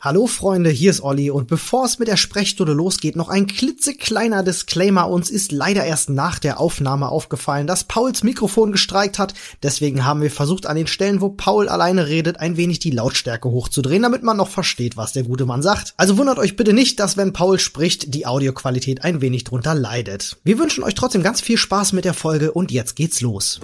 Hallo Freunde, hier ist Olli und bevor es mit der Sprechstunde losgeht, noch ein klitzekleiner Disclaimer. Uns ist leider erst nach der Aufnahme aufgefallen, dass Pauls Mikrofon gestreikt hat. Deswegen haben wir versucht, an den Stellen, wo Paul alleine redet, ein wenig die Lautstärke hochzudrehen, damit man noch versteht, was der gute Mann sagt. Also wundert euch bitte nicht, dass wenn Paul spricht, die Audioqualität ein wenig drunter leidet. Wir wünschen euch trotzdem ganz viel Spaß mit der Folge und jetzt geht's los.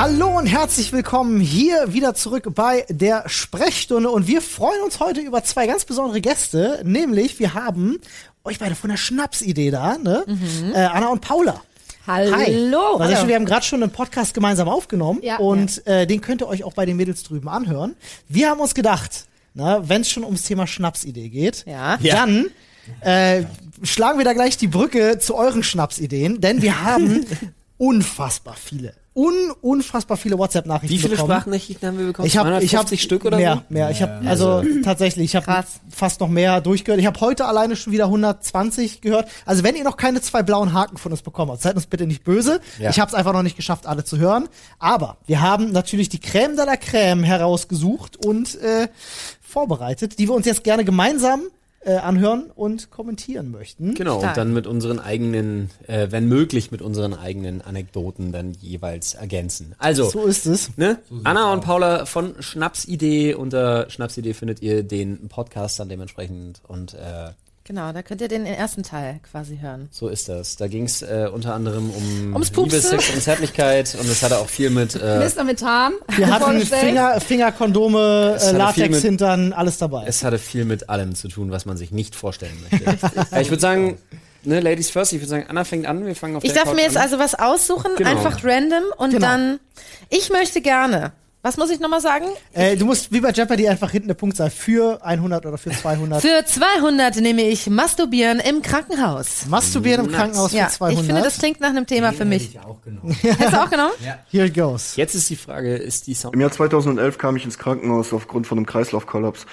Hallo und herzlich willkommen hier wieder zurück bei der Sprechstunde und wir freuen uns heute über zwei ganz besondere Gäste, nämlich wir haben euch beide von der Schnapsidee da, ne? Mhm. Äh, Anna und Paula. Hallo. Hi. Also Hallo. wir haben gerade schon einen Podcast gemeinsam aufgenommen Ja. und Äh, den könnt ihr euch auch bei den Mädels drüben anhören. Wir haben uns gedacht, wenn es schon ums Thema Schnapsidee geht, Ja. dann äh, schlagen wir da gleich die Brücke zu euren Schnapsideen, denn wir haben unfassbar viele, un unfassbar viele WhatsApp-Nachrichten Wie viele bekommen. Sprachnachrichten haben wir bekommen? Ich habe ich hab 250 Stück oder mehr, so? mehr. Ich habe also tatsächlich, ich habe fast noch mehr durchgehört. Ich habe heute alleine schon wieder 120 gehört. Also wenn ihr noch keine zwei blauen Haken von uns bekommen habt, seid uns bitte nicht böse. Ja. Ich habe es einfach noch nicht geschafft, alle zu hören. Aber wir haben natürlich die Crème de la Crème herausgesucht und äh, vorbereitet, die wir uns jetzt gerne gemeinsam äh, anhören und kommentieren möchten. Genau, Stark. und dann mit unseren eigenen, äh, wenn möglich, mit unseren eigenen Anekdoten dann jeweils ergänzen. Also, So ist es. ne? Anna und Paula von Schnapsidee. Unter Schnapsidee findet ihr den Podcast dann dementsprechend und äh, Genau, da könnt ihr den ersten Teil quasi hören. so ist das. Da ging es äh, unter anderem um Ums Liebe. Sex und Zärtlichkeit und es hatte auch viel mit äh, Mr. Methan. Wir hatten. Finger, Fingerkondome, äh, Latex hintern, alles dabei. Es hatte viel mit allem zu tun, was man sich nicht vorstellen möchte. ja, ich würde sagen, ne, Ladies first, ich würde sagen, Anna fängt an, wir fangen auf Ich der darf Couch mir jetzt an. also was aussuchen, Genau. einfach random und Genau. dann. Ich möchte gerne. Was muss ich nochmal sagen? Äh, du musst wie bei Jeopardy einfach hinten eine Punktzahl für 100 oder für 200. Für 200 nehme ich Masturbieren im Krankenhaus. Masturbieren im. Krankenhaus Ja, für 200. ich finde, das klingt nach einem Thema für mich. ich auch genommen. Hättest du auch genommen? Here it goes. Jetzt ist die Frage, ist die Sound Im Jahr 2011 kam ich ins Krankenhaus aufgrund von einem Kreislaufkollaps.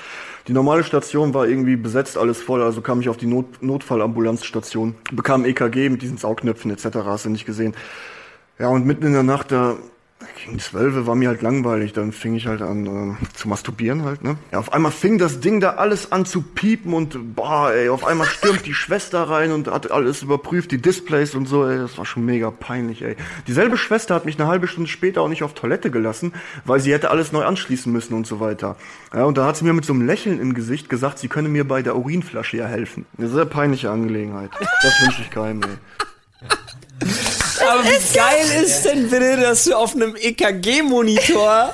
Die normale Station war irgendwie besetzt, alles voll, also kam ich auf die Not Notfallambulanzstation, bekam EKG mit diesen Saugnöpfen etc., hast du nicht gesehen. Ja, und mitten in der Nacht, da gegen zwölf war mir halt langweilig, dann fing ich halt an äh, zu masturbieren halt, ne? Ja, auf einmal fing das Ding da alles an zu piepen und boah, ey, auf einmal stürmt die Schwester rein und hat alles überprüft, die Displays und so, ey, das war schon mega peinlich, ey. Dieselbe Schwester hat mich eine halbe Stunde später auch nicht auf Toilette gelassen, weil sie hätte alles neu anschließen müssen und so weiter. Ja, und da hat sie mir mit so einem Lächeln im Gesicht gesagt, sie könne mir bei der Urinflasche ja helfen. Eine sehr peinliche Angelegenheit. Das wünsche ich keinem, ey. Aber wie geil ist denn bitte, dass du auf einem EKG-Monitor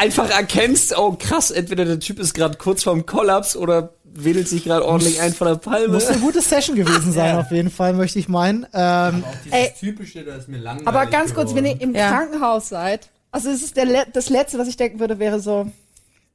einfach erkennst, oh krass, entweder der Typ ist gerade kurz vorm Kollaps oder wedelt sich gerade ordentlich ein von der Palme. Muss eine gute Session gewesen sein, auf jeden Fall, möchte ich meinen. Ähm, Auch dieses Ey. typische, das ist mir langweilig Aber ganz kurz, wenn ihr im Ja. Krankenhaus seid, also es ist der Le das Letzte, was ich denken würde, wäre so,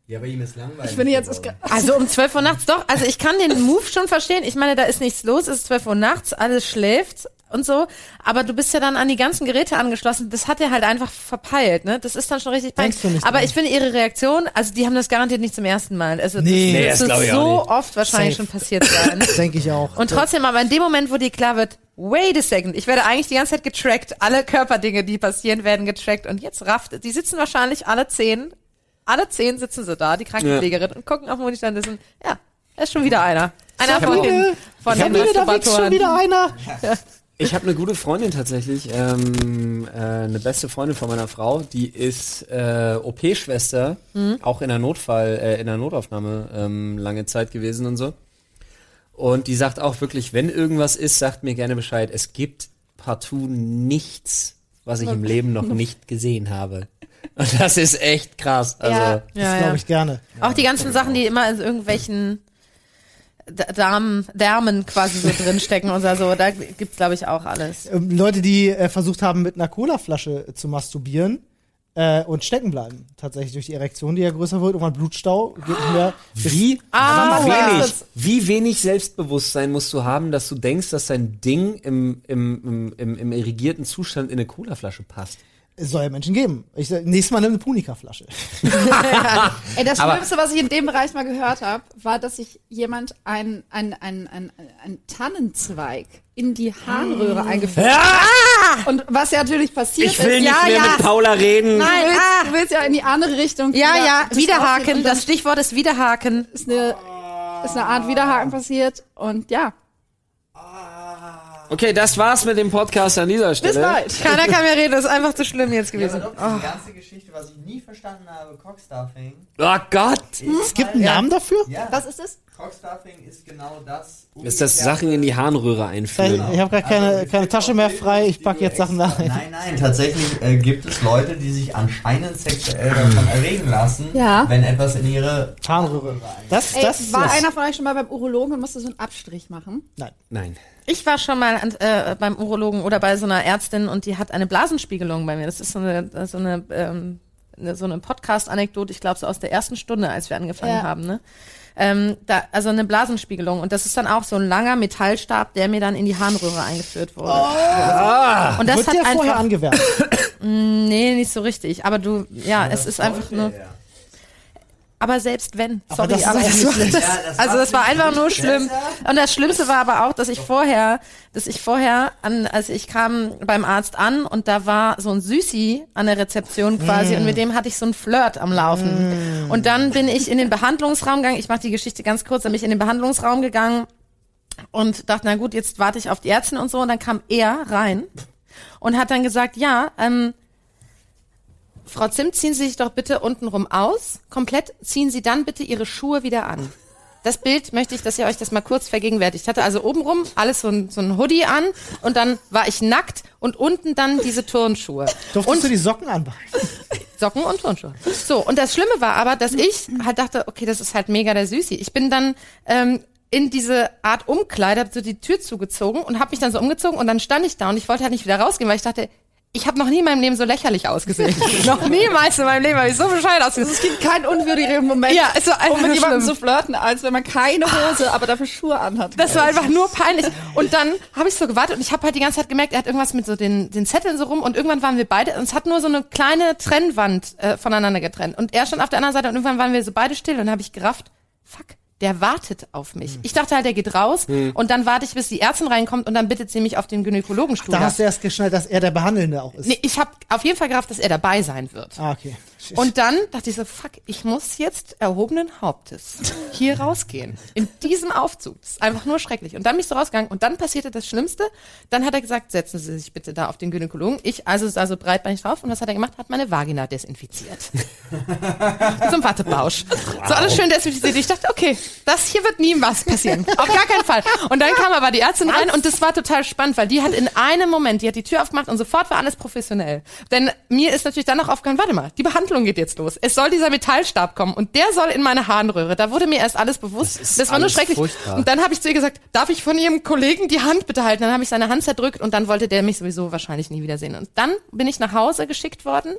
Ja, bei ihm ist langweilig. ich finde jetzt ist geworden. Also um 12 Uhr nachts doch. Also ich kann den Move schon verstehen. Ich meine, da ist nichts los, es ist 12 Uhr nachts, alles schläft und so. Aber du bist ja dann an die ganzen Geräte angeschlossen. Das hat er halt einfach verpeilt, ne? Das ist dann schon richtig peinlich. Aber dran? ich finde ihre Reaktion, also die haben das garantiert nicht zum ersten Mal. Also Nee. Nee, das, das ich so oft wahrscheinlich Safe. schon passiert sein. denke ich auch. Und trotzdem, aber in dem Moment, wo dir klar wird, wait a second, ich werde eigentlich die ganze Zeit getrackt, alle Körperdinge, die passieren, werden getrackt und jetzt rafft, die sitzen wahrscheinlich alle zehn, alle zehn sitzen sie da, die Krankenpflegerin, und gucken auf den Monitor und wissen, ja, da ist schon wieder einer. Einer von den, von den Sabine, da wächst schon Masturbatoren. wieder einer. Ich habe eine gute Freundin tatsächlich, ähm, äh, eine beste Freundin von meiner Frau, die ist äh, OP-Schwester, auch in der Notfall, äh, in der Notaufnahme ähm, lange Zeit gewesen und so. Und die sagt auch wirklich, wenn irgendwas ist, sagt mir gerne Bescheid. Es gibt partout nichts, was ich im Leben noch nicht gesehen habe. Und das ist echt krass. Also, Ja, Das ja, ja. glaube ich gerne. Auch die ganzen Sachen, die immer in irgendwelchen D- Darm, Därmen quasi so drinstecken und so, da gibt's glaube ich auch alles. Ähm, Leute, die äh, versucht haben, mit einer Colaflasche zu masturbieren äh, und stecken bleiben, tatsächlich durch die Erektion, die ja größer wird, irgendwann Blutstau, geht nicht mehr. Wie Ah, wenig, wie wenig Selbstbewusstsein musst du haben, dass du denkst, dass dein Ding im, im, im, im, im irrigierten Zustand in eine Colaflasche passt? Es soll ja Menschen geben. Ich sag, nächstes Mal nimm eine Punika-Flasche. Ey, das Aber- Schlimmste, was ich in dem Bereich mal gehört habe, war, dass sich jemand ein, ein, ein, ein, ein Tannenzweig in die Harnröhre eingeführt hat. Und was ja natürlich passiert Ich will ist, nicht Ja, mehr ja. mit Paula reden. Nein, du, willst, ah. du willst ja in die andere Richtung. Ja, wieder ja, das dann Das Stichwort ist Widerhaken. ist eine, ist eine Art Widerhaken passiert und ja, Okay, das war's mit dem Podcast an dieser Stelle. bis bald. Keiner kann mehr reden, das ist einfach zu schlimm jetzt Ja, gewesen. aber doch, diese ganze Geschichte, was ich nie verstanden habe, Cockstuffing. Oh Gott. Es gibt einen Namen dafür? Ja, Was ist das? Cockstuffing ist genau das. Ist das Sachen in die Harnröhre einführen? ich habe gerade keine, keine Tasche mehr frei, ich pack jetzt Sachen da rein. Nein, nein, tatsächlich äh, gibt es Leute, die sich anscheinend sexuell davon erregen lassen, Ja. wenn etwas in ihre Harnröhre. Das, Ey, das, war das. einer von euch schon mal beim Urologen und musste so einen Abstrich machen? Nein. Ich war schon mal an, äh, beim Urologen oder bei so einer Ärztin und die hat eine Blasenspiegelung bei mir. Das ist so eine, so eine, ähm, eine so eine Podcast-Anekdote, ich glaube so aus der ersten Stunde, als wir angefangen Ja. haben. Ne? Ähm, da, also eine Blasenspiegelung und das ist dann auch so ein langer Metallstab, der mir dann in die Harnröhre eingeführt wurde. und das Wird hat der vorher einfach, angewärmt? nee, nicht so richtig. Aber du, ja, es ist einfach nur. Aber selbst wenn, Aber sorry, das ist aber das war, das, Ja, das also das war einfach nur schlimm. Und das Schlimmste war aber auch, dass ich vorher, dass ich vorher an, also ich kam beim Arzt an und da war so ein Süßi an der Rezeption quasi und mit dem hatte ich so ein Flirt am Laufen. Und dann bin ich in den Behandlungsraum gegangen. Ich mache die Geschichte ganz kurz, dann bin ich in den Behandlungsraum gegangen und dachte, na gut, jetzt warte ich auf die Ärztin und so. Und dann kam er rein und hat dann gesagt, ja, ähm, Frau Zimt, ziehen Sie sich doch bitte untenrum aus. Komplett ziehen Sie dann bitte Ihre Schuhe wieder an. Das Bild möchte ich, dass ihr euch das mal kurz vergegenwärtigt. Ich hatte also obenrum alles so ein, so ein Hoodie an und dann war ich nackt und unten dann diese Turnschuhe. Durftest und du die Socken anbehalten? Socken und Turnschuhe. So, und das Schlimme war aber, dass ich halt dachte, okay, das ist halt mega der Süßi. Ich bin dann ähm, in diese Art Umkleider, hab so die Tür zugezogen und habe mich dann so umgezogen und dann stand ich da und ich wollte halt nicht wieder rausgehen, weil ich dachte, ich habe noch nie in meinem Leben so lächerlich ausgesehen. noch niemals in meinem Leben habe ich so bescheuert ausgesehen. Es gibt keinen unwürdigeren Moment, Ja, es war einfach um mit jemandem zu flirten, als wenn man keine Hose, aber dafür Schuhe anhat. Das war einfach nur peinlich. Und dann habe ich so gewartet und ich habe halt die ganze Zeit gemerkt, er hat irgendwas mit so den, den Zetteln so rum und irgendwann waren wir beide, uns hat nur so eine kleine Trennwand äh, voneinander getrennt. Und er stand auf der anderen Seite und irgendwann waren wir so beide still und dann habe ich gerafft, fuck, der wartet auf mich. Ich dachte halt, der geht raus und dann warte ich, bis die Ärztin reinkommt und dann bittet sie mich auf den Gynäkologenstuhl. Da hast du erst geschnallt, dass er der Behandelnde auch ist. nee, ich habe auf jeden Fall gerafft, dass er dabei sein wird. Ah, okay. Und dann dachte ich so, fuck, ich muss jetzt erhobenen Hauptes hier rausgehen. In diesem Aufzug. Das ist einfach nur schrecklich. Und dann bin ich so rausgegangen und dann passierte das Schlimmste. Dann hat er gesagt, setzen Sie sich bitte da auf den Gynäkologen. Ich also sah so breitbeinig drauf und was hat er gemacht? Hat meine Vagina desinfiziert. Mit so einem Wattebausch. So alles schön desinfiziert. Ich dachte, okay, das hier wird nie was passieren. Auf gar keinen Fall. Und dann kam aber die Ärztin rein und das war total spannend, weil die hat in einem Moment, die hat die Tür aufgemacht und sofort war alles professionell. Denn mir ist natürlich dann noch aufgefallen, warte mal, die Behandlung geht jetzt los. Es soll dieser Metallstab kommen und der soll in meine Harnröhre. Da wurde mir erst alles bewusst. Das, ist war nur schrecklich. furchtbar. Und dann habe ich zu ihr gesagt, darf ich von ihrem Kollegen die Hand bitte halten? Dann habe ich seine Hand zerdrückt und dann wollte der mich sowieso wahrscheinlich nie wiedersehen. Und dann bin ich nach Hause geschickt worden,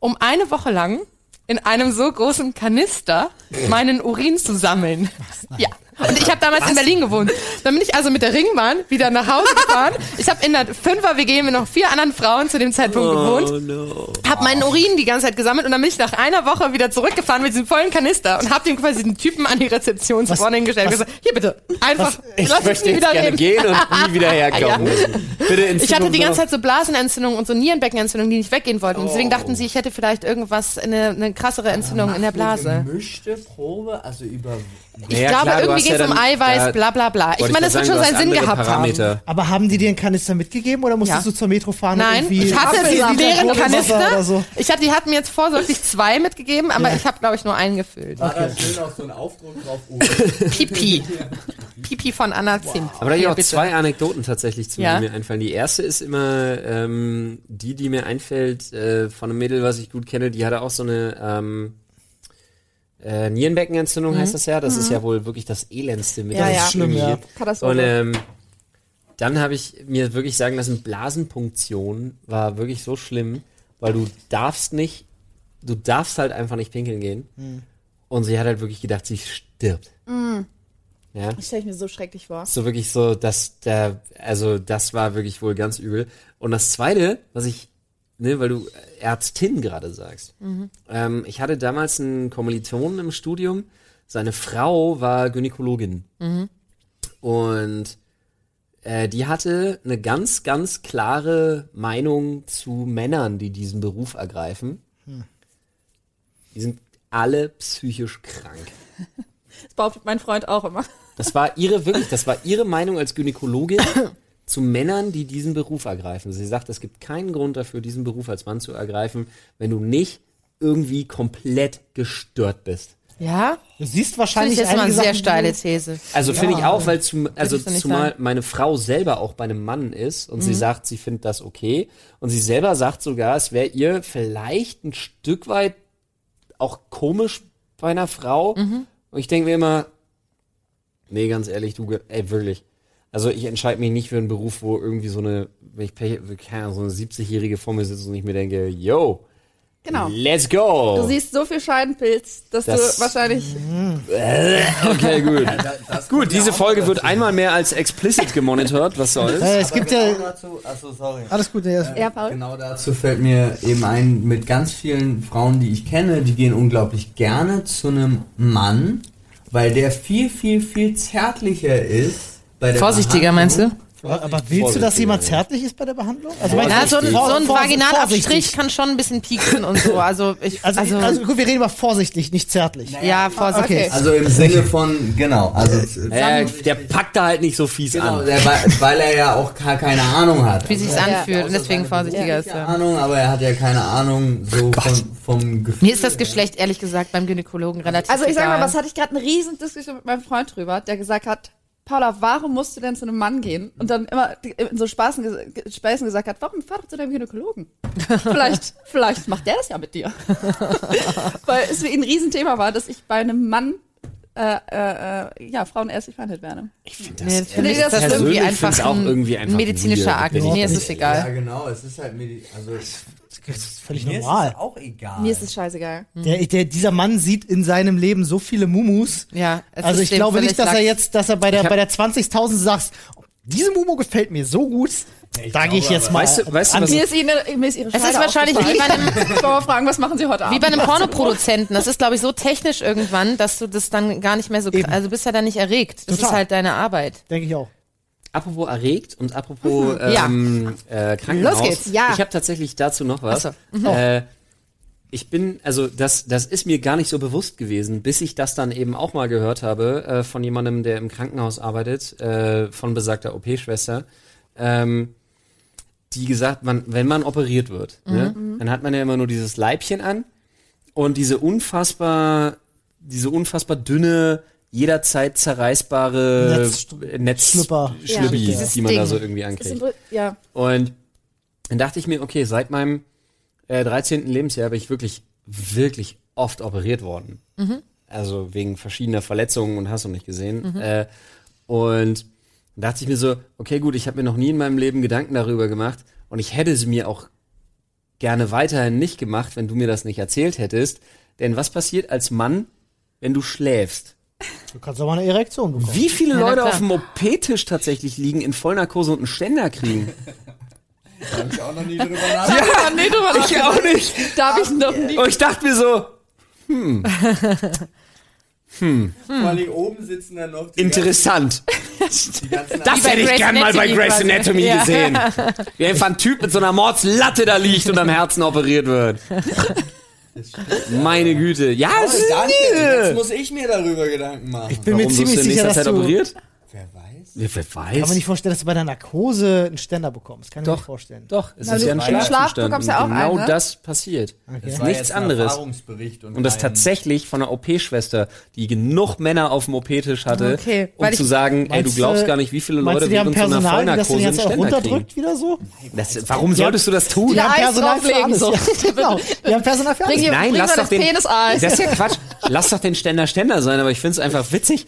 um eine Woche lang in einem so großen Kanister meinen Urin zu sammeln. Ja. Und ich habe damals in Berlin gewohnt. Dann bin ich also mit der Ringbahn wieder nach Hause gefahren. Ich habe in der Fünfer-WG mit noch vier anderen Frauen zu dem Zeitpunkt gewohnt. Oh no. Hab meinen Urin die ganze Zeit gesammelt und dann bin ich nach einer Woche wieder zurückgefahren mit diesem vollen Kanister und hab dem quasi den Typen an die Rezeption Was- vorne hingestellt und was- gesagt, hier bitte, einfach, Ich lass möchte nie jetzt wieder gerne reden. gehen und nie wieder herkommen. Bitte in Ich hatte die ganze Zeit so Blasenentzündungen und so Nierenbeckenentzündungen, die nicht weggehen wollten. Und deswegen dachten sie, ich hätte vielleicht irgendwas, eine, eine krassere Entzündung in der Blase. Gemischte Probe, also über. Ich Naja, glaube, klar, irgendwie ja dann- Eiweiß, da- bla bla bla. Ich meine, das wird schon seinen Sinn gehabt haben. Parameter. Aber haben die dir einen Kanister mitgegeben oder musstest Ja. du zur Metro fahren Nein, ich hatte sie deren Kanister. so? Ich hatte, die hatten mir jetzt vorsorglich zwei mitgegeben, aber Ja. ich habe, glaube ich, nur einen gefüllt. War da schön auch so ein Aufdruck drauf? Oh, Pipi. Pipi von Anna Zimt. Aber da habe ich Hier, auch bitte. zwei Anekdoten tatsächlich zu, Ja. die mir einfallen. Die erste ist immer ähm, die, die mir einfällt äh, von einem Mädel, was ich gut kenne. Die hatte auch so eine ähm, äh, Nierenbeckenentzündung, heißt das ja. Das ist ja wohl wirklich das elendste mit Ja, das ja. Schlimm, ja. Katastrophe. Und ähm, dann habe ich mir wirklich sagen lassen, Blasenpunktion war wirklich so schlimm, weil du darfst nicht, du darfst halt einfach nicht pinkeln gehen. Und sie hat halt wirklich gedacht, sie stirbt. Ja. Das stelle ich mir so schrecklich vor. So wirklich so, dass der, also das war wirklich wohl ganz übel. Und das zweite, was ich ne, weil du Ärztin gerade sagst. Mhm. Ähm, ich hatte damals einen Kommilitonen im Studium. Seine Frau war Gynäkologin. Mhm. Und äh, die hatte eine ganz, ganz klare Meinung zu Männern, die diesen Beruf ergreifen. Hm. Die sind alle psychisch krank. Das behauptet mein Freund auch immer. Das war ihre, wirklich, das war ihre Meinung als Gynäkologin zu Männern, die diesen Beruf ergreifen. Sie sagt, es gibt keinen Grund dafür, diesen Beruf als Mann zu ergreifen, wenn du nicht irgendwie komplett gestört bist. Ja? Du siehst wahrscheinlich ich jetzt mal eine sehr steile These. Also finde ich auch, weil zum, also zumal sagen. meine Frau selber auch bei einem Mann ist und sie sagt, sie findet das okay und sie selber sagt sogar, es wäre ihr vielleicht ein Stück weit auch komisch bei einer Frau. Und ich denke mir immer, nee, ganz ehrlich, du, ey, wirklich. Also ich entscheide mich nicht für einen Beruf, wo irgendwie so eine, wenn ich Pech, keine Ahnung, so eine 70-Jährige vor mir sitzt und ich mir denke, yo, Genau. let's go. Du siehst so viel Scheidenpilz, dass Das- du wahrscheinlich. okay, gut. Das Gut, diese Folge wird einmal mehr als explicit gemonitort, was soll's. Äh, es gibt genau ja. dazu, achso, sorry. Alles gut, ja. Ja, Paul? Genau dazu fällt mir eben ein, mit ganz vielen Frauen, die ich kenne, die gehen unglaublich gerne zu einem Mann, weil der viel, viel, viel zärtlicher ist. Bei der Vorsichtiger, meinst du? Aber, willst du, dass jemand zärtlich ist bei der Behandlung? Also, Ja, meinst so du, ein, so ein Vaginalabstrich kann schon ein bisschen pieksen und so. Also, ich, Also, also, also, gut, wir reden über vorsichtig, nicht zärtlich. ja, vorsichtig. Okay. Also im Sinne von, genau, also Äh, der packt da halt nicht so fies genau, an. der, weil, er ja auch gar keine Ahnung hat. Wie sich's Ja. anfühlt und deswegen vorsichtiger ist. keine Ja. Ahnung, aber er hat ja keine Ahnung so von, vom Gefühl. Mir ist das Geschlecht ehrlich gesagt beim Gynäkologen relativ Also ich sag mal, was hatte ich gerade eine riesen Diskussion mit meinem Freund drüber, der gesagt hat, Paula, warum musst du denn zu einem Mann gehen? Und dann immer in so Spaßen, Späßen gesagt hat, warum fahr doch zu deinem Gynäkologen? vielleicht, vielleicht macht der das ja mit dir. Weil es für ihn ein Riesenthema war, dass ich bei einem Mann äh, äh, äh, ja, Frauen ärztlich behandelt werde. Ich finde Nee, das, für mich ist das persönlich irgendwie einfach auch irgendwie einfach medizinischer Akt. Mir ist es Ja, egal. genau, es ist halt Medi also Das ist völlig mir ist normal. es auch egal. Mir ist es scheißegal. Der, der, dieser Mann sieht in seinem Leben so viele Mumus. Ja, es Also ist ich glaube nicht, dass er jetzt, dass er bei der, Ich bei der 20.000 sagt, diese Mumu gefällt mir so gut, da gehe ich jetzt mal. Weißt du- weißt du, an- was- Mir ist, ihnen, mir ist ihre Es ist wahrscheinlich wie bei einem. Ich wollte mal fragen, was machen Sie heute Abend? wie bei einem Pornoproduzenten. Das ist, glaube ich, so technisch irgendwann, dass du das dann gar nicht mehr so, Eben. also du bist ja dann nicht erregt. Das Total. ist halt deine Arbeit. Denke ich auch. Apropos erregt und apropos Ja. ähm, äh, Krankenhaus. Los geht's, ja. Ich habe tatsächlich dazu noch was. So. Äh, ich bin, also das, das ist mir gar nicht so bewusst gewesen, bis ich das dann eben auch mal gehört habe äh, von jemandem, der im Krankenhaus arbeitet, äh, von besagter OP-Schwester, ähm, die gesagt, man, wenn man operiert wird, ne, dann hat man ja immer nur dieses Leibchen an und diese unfassbar, diese unfassbar dünne, jederzeit zerreißbare Netz- Netz Schlüpper. Schlüppi, Ja. Die man da Ding. so irgendwie ankriegt. ja. Und dann dachte ich mir, okay, seit meinem äh, 13. Lebensjahr bin ich wirklich, wirklich oft operiert worden. Also wegen verschiedener Verletzungen und hast du nicht gesehen. Äh, und dann dachte ich mir so, okay, gut, ich habe mir noch nie in meinem Leben Gedanken darüber gemacht und ich hätte sie mir auch gerne weiterhin nicht gemacht, wenn du mir das nicht erzählt hättest. Denn was passiert als Mann, wenn du schläfst? Du kannst aber eine Erektion bekommen. Wie viele na Leute klar. auf dem OP-Tisch tatsächlich liegen, in Vollnarkose und einen Ständer kriegen? Da hab ich auch noch nie drüber nachgedacht. Ja, nee, drüber ich auch nicht. Da habe ich noch nie. Und ich dachte mir so, Vor allem oben sitzen dann noch die interessant. ganzen, die ganzen Das hätte ich gern mal bei Grey's. Anatomy Ja. gesehen. Wie einfach ein Typ mit so einer Mordslatte da liegt und am Herzen operiert wird. Meine Güte. Ja, Oh, ist danke. Jetzt muss ich mir darüber Gedanken machen. Ich bin Warum mir ziemlich sicher, nächster dass Zeit du, operiert? Wer weiß? Ja, kann man nicht vorstellen, dass du bei der Narkose einen Ständer bekommst. Kann ich mir nicht vorstellen. Doch, es Na, ist ja ein Schlaf Schlafzustand. bekommst du ja auch genau einen, ne? das passiert. Das Ist nichts jetzt ein anderes. Erfahrungsbericht und Und das tatsächlich von einer OP-Schwester, die genug Männer auf dem OP-Tisch hatte, Okay, um weil zu sagen, ey, du glaubst du- gar nicht, wie viele Leute du, die haben während so einer Vollnarkose einen Ständer kriegen. runterdrückt wieder so? Das, warum solltest du das tun? Die haben Personal für alles. so. Ja, genau. Die haben Personal für alles. Bring, Nein, bring lass doch den. Das ist ja Quatsch. Lass doch den Ständer Ständer sein, aber ich find's einfach witzig.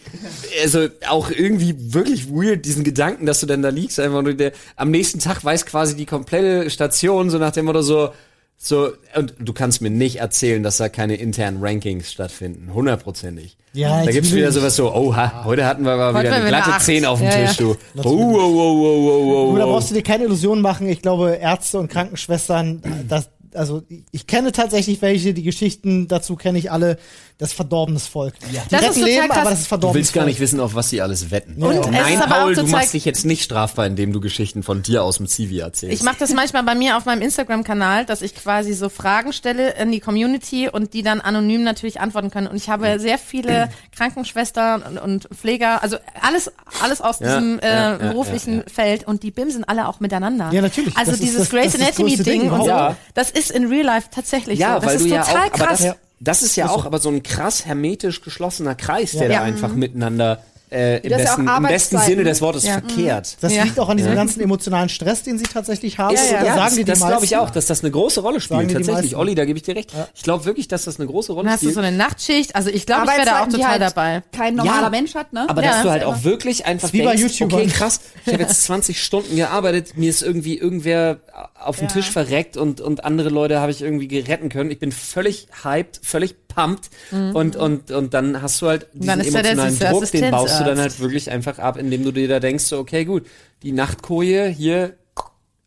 Also auch irgendwie wirklich weird, diesen Gedanken, dass du dann da liegst, einfach nur der, am nächsten Tag weiß quasi die komplette Station, so nach dem Motto so, So, und du kannst mir nicht erzählen, dass da keine internen Rankings stattfinden. Hundertprozentig. Ja, da gibt's wieder sowas so, oha, heute hatten wir aber Heute wieder eine glatte Acht. 10 auf dem Ja, Tisch, ja. du. Oh, oh, oh, oh, oh, oh, Du, da oh. brauchst du dir keine Illusionen machen. Ich glaube, Ärzte und Krankenschwestern, das, also ich kenne tatsächlich welche, die Geschichten dazu kenne ich alle. Das verdorbenes Volk. Die Das ist retten total Leben, krass. aber das ist Du verdorbenes willst gar nicht wissen, auf was sie alles wetten. Und es Nein, ist aber auch Paul, du machst dich jetzt nicht strafbar, indem du Geschichten von dir aus dem CV erzählst. Ich mache das manchmal bei mir auf meinem Instagram-Kanal, dass ich quasi so Fragen stelle in die Community und die dann anonym natürlich antworten können. Und ich habe sehr viele Krankenschwestern und, und Pfleger, also alles, alles aus Ja, diesem äh, ja, ja, beruflichen ja, Feld und die bimsen alle auch miteinander. Ja, natürlich. Also Das ist dieses Grey's ist Anatomy-Ding, Ding und so, das ist in Real Life tatsächlich ja, so. Das weil ist du ja total auch, aber krass. das, das ist ja auch aber so ein krass hermetisch geschlossener Kreis, der Ja. da einfach miteinander äh, im, Das ist ja auch besten, im besten. Sinne des Wortes Ja. verkehrt. Das Ja. liegt auch an diesem ganzen emotionalen Stress, den sie tatsächlich haben. Ist, Und da ja, sagen das, das glaube ich auch, dass das eine große Rolle spielt. Tatsächlich. Olli, da gebe ich dir recht. Ich glaube wirklich, dass das eine große Rolle Dann hast du spielt. so eine Nachtschicht, also ich glaube, ich wäre da auch total halt dabei. Kein normaler Ja. Mensch hat, ne? Aber Ja, dass du halt ist auch wirklich einfach wie bei denkst, okay, krass, ich habe jetzt 20 Stunden gearbeitet, mir ist irgendwie irgendwer auf den Ja. Tisch verreckt und, und andere Leute habe ich irgendwie geretten können. Ich bin völlig hyped, völlig pumped und, und, und dann hast du halt diesen Mhm. der emotionalen süße Druck, den baust du dann halt wirklich einfach ab, indem du dir da denkst, so, okay, gut, die Nachtkoje hier,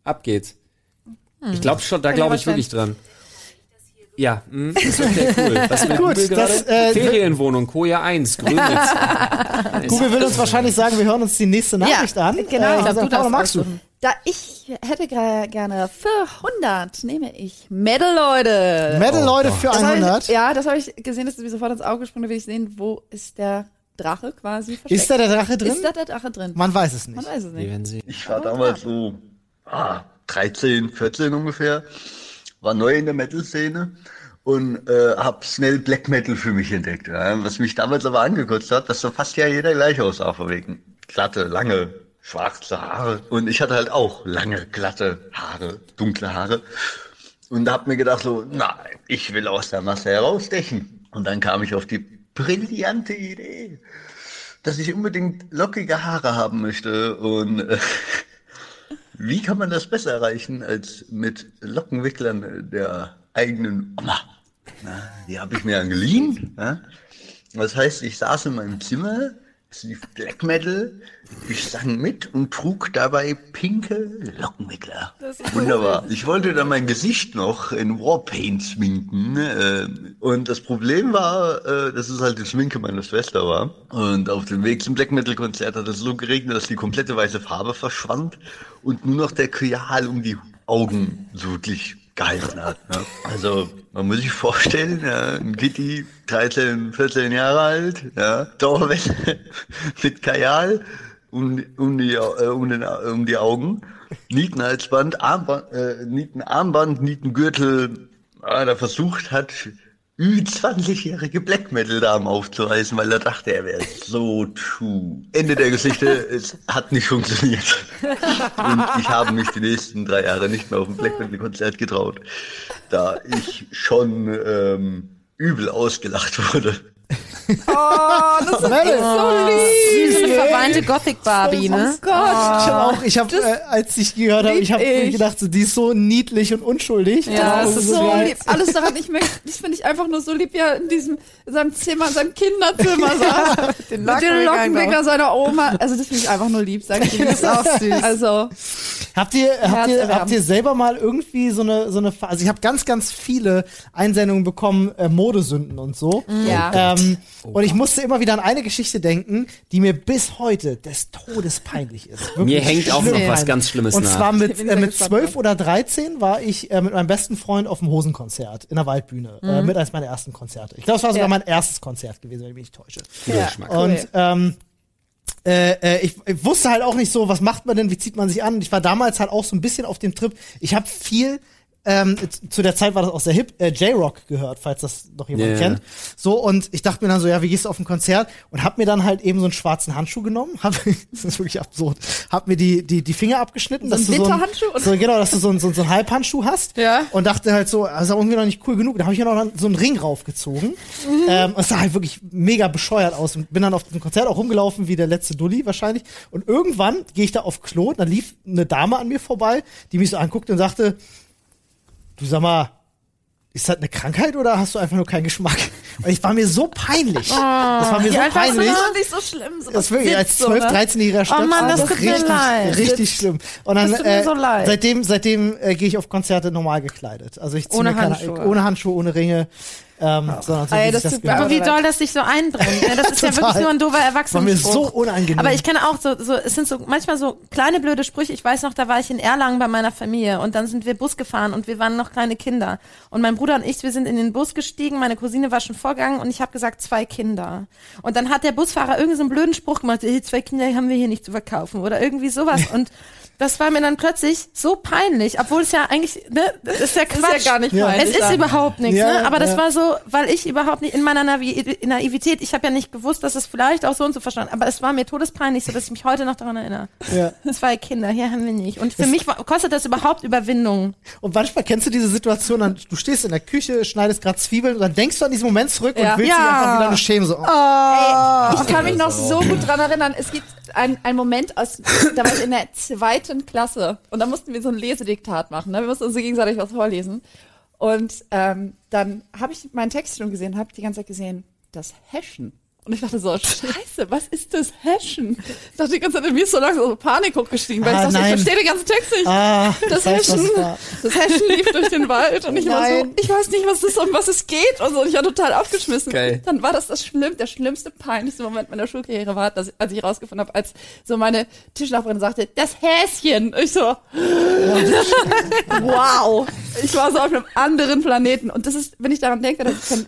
ab geht's. Ich glaube schon, da glaube ich wirklich dran. Ja, mh, ist okay, cool. Was mit Gut, Google das, gerade? äh, Ferienwohnung, Koje 1, Grömitz. Google will uns wahrscheinlich sagen, wir hören uns die nächste Nachricht an. genau. Äh, Ich glaub, also, du darfst magst du? Da ich hätte gerne für 100 nehme ich Metal, Leute. Metal Leute für Das hab 100. Ich, ja, das habe ich gesehen, das ist mir sofort ins Auge gesprungen, da will ich sehen, wo ist der Drache quasi versteckt. Ist da der Drache drin? Ist da der Drache drin? Man weiß es Man nicht. weiß es nicht. Ich war damals so ah, 13, 14 ungefähr, war neu in der Metal-Szene und äh, habe schnell Black Metal für mich entdeckt. Ja. Was mich damals aber angekotzt hat, dass so fast ja jeder gleich aussah von wegen. Glatte, lange, schwarze Haare. Und ich hatte halt auch lange, glatte Haare, dunkle Haare. Und hab mir gedacht so, nein, ich will aus der Masse herausstechen. Und dann kam ich auf die brillante Idee, dass ich unbedingt lockige Haare haben möchte und äh, wie kann man das besser erreichen als mit Lockenwicklern der eigenen Oma? Na, die habe ich mir dann geliehen. Ja? Das heißt, ich saß in meinem Zimmer, es lief Black Metal, ich sang mit und trug dabei pinke Lockenwickler. Wunderbar. Ich wollte dann mein Gesicht noch in Warpaint schminken. Äh, und das Problem war, äh, dass es halt die Schminke meiner Schwester war. Und auf dem Weg zum Black Metal Konzert hat es so geregnet, dass die komplette weiße Farbe verschwand und nur noch der Kryal um die Augen so wirklich gehalten hat. Ne? Also man muss sich vorstellen, ja, ein Gitti, 13, 14 Jahre alt, ja, Dauerwelle mit Kajal um, um, die, äh, um, den, um die Augen, Nietenhalsband, Armband, äh, Nietenarmband, Nietengürtel, ah, da versucht hat, Ü20-jährige Black Metal-Damen aufzureißen, weil er dachte, er wäre so true. Ende der Geschichte, es hat nicht funktioniert. Und ich habe mich die nächsten drei Jahre nicht mehr auf ein Black Metal-Konzert getraut, da ich schon ähm, übel ausgelacht wurde. Oh, das ist so lieb. So eine verweinte Gothic-Barbie, ne? Oh Gott. Ich hab auch, ich habe, äh, als ich gehört habe, ich habe gedacht, so, die ist so niedlich und unschuldig. Ja, das das ist so geil. lieb. Alles daran, ich möchte, das finde ich einfach nur so lieb, wie er in diesem, in seinem Zimmer, in seinem Kinderzimmer saß. Den mit dem Lockenwickler seiner Oma. Also das finde ich einfach nur lieb, sag ich dir. Das ist auch süß. Also, Habt ihr, habt ihr, habt ihr selber mal irgendwie so eine, so eine, also ich habe ganz, ganz viele Einsendungen bekommen, äh, Modesünden und so. ja. Ähm, und ich musste immer wieder an eine Geschichte denken, die mir bis heute des Todes peinlich ist. Wirklich Mir hängt auch noch was ganz Schlimmes Und nach. zwar mit, äh, mit gespannt, 12 oder 13 war ich äh, mit meinem besten Freund auf dem Hosenkonzert in der Waldbühne. Äh, mit eines meiner ersten Konzerte. Ich glaube, es war sogar Ja. mein erstes Konzert gewesen, wenn ich mich nicht täusche. ja. Und ähm, äh, äh, ich, ich wusste halt auch nicht so, was macht man denn, wie zieht man sich an. Ich war damals halt auch so ein bisschen auf dem Trip. Ich habe viel ähm, zu der Zeit war das auch sehr hip, äh, J-Rock gehört, falls das noch jemand Ja. kennt. So, und ich dachte mir dann so, ja, wie gehst du auf ein Konzert? Und hab mir dann halt eben so einen schwarzen Handschuh genommen, hab, das ist wirklich absurd, hab mir die, die, die Finger abgeschnitten, So ein dass du so Winterhandschuh? so, genau, dass du so, ein- so, ein- so einen Halbhandschuh hast. Ja. Und dachte halt so, das ist aber irgendwie noch nicht cool genug. Da habe ich mir noch so einen Ring raufgezogen. Ähm, und es sah halt wirklich mega bescheuert aus. Und bin dann auf dem Konzert auch rumgelaufen wie der letzte Dulli wahrscheinlich. Und irgendwann gehe ich da auf Klo und dann lief eine Dame an mir vorbei, die mich so anguckte und sagte, du sag mal, ist das eine Krankheit oder hast du einfach nur keinen Geschmack? Und ich war mir so peinlich. das war mir so du peinlich. da? nicht so schlimm. So Das wirklich als 12, 13-jähriger Stöpsel. Oh Mann, das war tut mir richtig, leid. richtig schlimm. Und dann Das mir äh, so leid. seitdem seitdem äh, gehe ich auf Konzerte normal gekleidet. Also ich ziehe Ohne mir keine, Handschuhe. ohne Handschuhe, ohne Ringe, ähm, sondern so Ey, das das. Aber wie doll das sich so einbrennt. Ne? Das ist ja wirklich nur ein doofer war mir Erwachsenenspruch. so unangenehm. Aber ich kenne auch so, so, es sind so manchmal so kleine blöde Sprüche. Ich weiß noch, da war ich in Erlangen bei meiner Familie und dann sind wir Bus gefahren und wir waren noch kleine Kinder. Und mein Bruder und ich, wir sind in den Bus gestiegen, meine Cousine war schon vorgegangen und ich habe gesagt, zwei Kinder. Und dann hat der Busfahrer irgendwie so einen blöden Spruch gemacht, hey, zwei Kinder haben wir hier nicht zu verkaufen oder irgendwie sowas. Und das war mir dann plötzlich so peinlich, obwohl es ja eigentlich, ne, das ist ja Quatsch. ist ja gar nicht Ja. peinlich. Es ist dann. überhaupt nichts, Ja, ne? Aber das ja. war so, weil ich überhaupt nicht in meiner Navi Naivität, ich habe ja nicht gewusst, dass es vielleicht auch so und so verstanden, aber es war mir todespeinlich, so dass ich mich heute noch daran erinnere. ja. Zwei Kinder, hier haben wir nicht. Und für mich war, kostet das überhaupt Überwindung. Und manchmal kennst du diese Situation, dann, du stehst in der Küche, schneidest gerade Zwiebeln und dann denkst du an diesen Moment zurück Ja. und willst Ja. dich einfach wieder nur schämen. So, oh. Ey, ich kann mich noch so gut dran erinnern. Es gibt einen, Moment aus, da war ich in der zweiten Klasse und da mussten wir so ein Lesediktat machen. Ne? Wir mussten uns gegenseitig was vorlesen. Und ähm, dann habe ich meinen Text schon gesehen, habe die ganze Zeit gesehen, das Hashen. Und ich dachte so, scheiße, was ist das Hashen? Ich dachte die ganze Zeit, mir ist so langsam so Panik hochgestiegen, weil Ah, ich dachte, nein. ich verstehe den ganzen Text nicht. Ah, das ich Hashen, war. das Hashen lief durch den Wald und ich war so, Nein. ich weiß nicht, was das ist, um was es geht und so. Und ich war total aufgeschmissen. Geil. Dann war das das schlimm, der schlimmste, peinlichste Moment meiner Schulkarriere war, dass, als ich rausgefunden habe, als so meine Tischnachbarin sagte, das Häschen. Ich so, wow. Ich war so auf einem anderen Planeten. Und das ist, wenn ich daran denke, dann, dann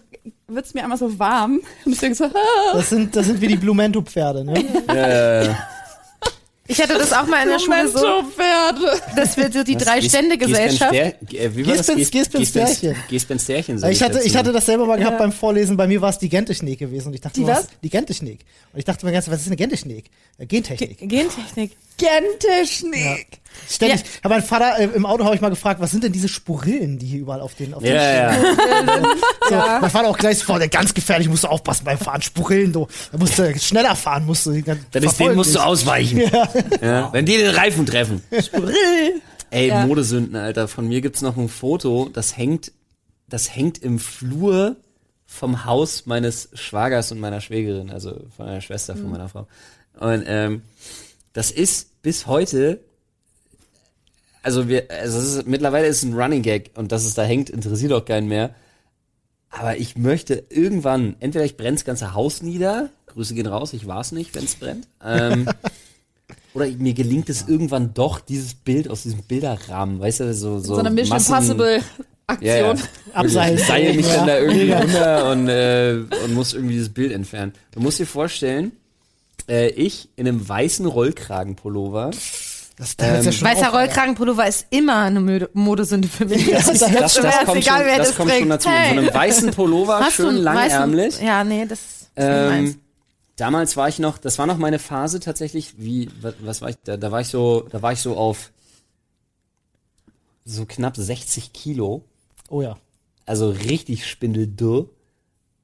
wird es mir einmal so warm. Und ich denke so, ah, Das sind, das sind wie die Blumento-Pferde, ne? Ich hatte das auch mal in der Schule so, dass wir so die? Drei-Stände-Gesellschaft. Äh, Wie war das? Giesbens- Giesbenstärchen. Giesbenstärchen. Ich hatte, ich hatte das selber mal gehabt Ja. beim Vorlesen. Bei mir war es die Gentechnik gewesen. Und ich dachte, Die was? Die Gentechnik. Und ich dachte mir ganz, was ist eine Gentechnik? Äh, Gentechnik. Gentechnik. Ständig. Ich habe meinen Vater äh, im Auto habe ich mal gefragt, was sind denn diese Sporillen, die hier überall auf den auf den Ja, ja. So, Mein Vater auch gleich vor, der ganz gefährlich, musst du aufpassen beim Fahren, Sporillen, du. Da musst du schneller fahren, musst du. Dann Dann ist den musst du ausweichen. Ja. Wenn die den Reifen treffen. Ey, Ja. Modesünden, Alter. Von mir gibt's noch ein Foto, das hängt, das hängt im Flur vom Haus meines Schwagers und meiner Schwägerin, also von meiner Schwester, von meiner Frau. Und ähm, das ist bis heute, also wir, also es ist, mittlerweile ist es ein Running Gag und dass es da hängt, interessiert auch keinen mehr. Aber ich möchte irgendwann, entweder ich brenne das ganze Haus nieder, Grüße gehen raus, ich war's nicht, wenn es brennt. Ähm, oder mir gelingt es irgendwann doch, dieses Bild aus diesem Bilderrahmen, weißt du, so so, So eine Mission Massen- Impossible ja, ja. Aktion. Abseilen. Ich seile mich Ja. dann da irgendwie runter und, äh, und muss irgendwie dieses Bild entfernen. Du musst dir vorstellen, äh, ich in einem weißen Rollkragenpullover. Das, das ist ja schon Weißer Rollkragenpullover ist immer eine Mode Modesünde für mich. Das, Das, das, jetzt kommt, egal, schon, wer das das kommt schon dazu. Hey. In so einem weißen Pullover, Hast schön langärmlich. weißen- Ja, nee, das ist. Ähm, damals war ich noch, das war noch meine Phase tatsächlich, wie, was, was war ich, da, da war ich so, da war ich so auf so knapp 60 Kilo. oh ja. Also richtig spindeldürr.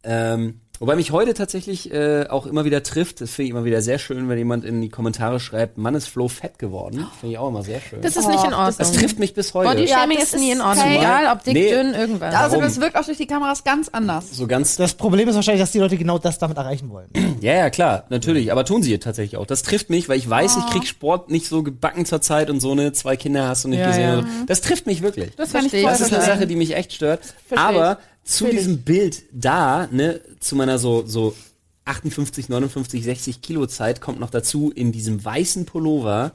Ähm, wobei mich heute tatsächlich äh, auch immer wieder trifft. Das finde ich immer wieder sehr schön, wenn jemand in die Kommentare schreibt, Mann ist Flo fett geworden. Finde ich auch immer sehr schön. Das ist nicht in Ordnung. Das trifft mich bis heute. Bodyshaming Ja, das ist nie in Ordnung. kein- Egal, ob dick, Nee. dünn, irgendwas. Also das wirkt auch durch die Kameras ganz anders. so ganz, Das Problem ist wahrscheinlich, dass die Leute genau das damit erreichen wollen. ja, ja, klar, natürlich, aber tun sie tatsächlich auch. Das trifft mich, weil ich weiß, ich krieg Sport nicht so gebacken zur Zeit und so eine, zwei Kinder hast du nicht Ja, gesehen. ja. und. Das trifft mich wirklich. das kann ich verstehe ich. voll Das ist eine. Sache, die mich echt stört. Versteh Aber zu Natürlich. diesem Bild da, ne, zu meiner so, so 58, 59, 60 Kilo Zeit kommt noch dazu, in diesem weißen Pullover,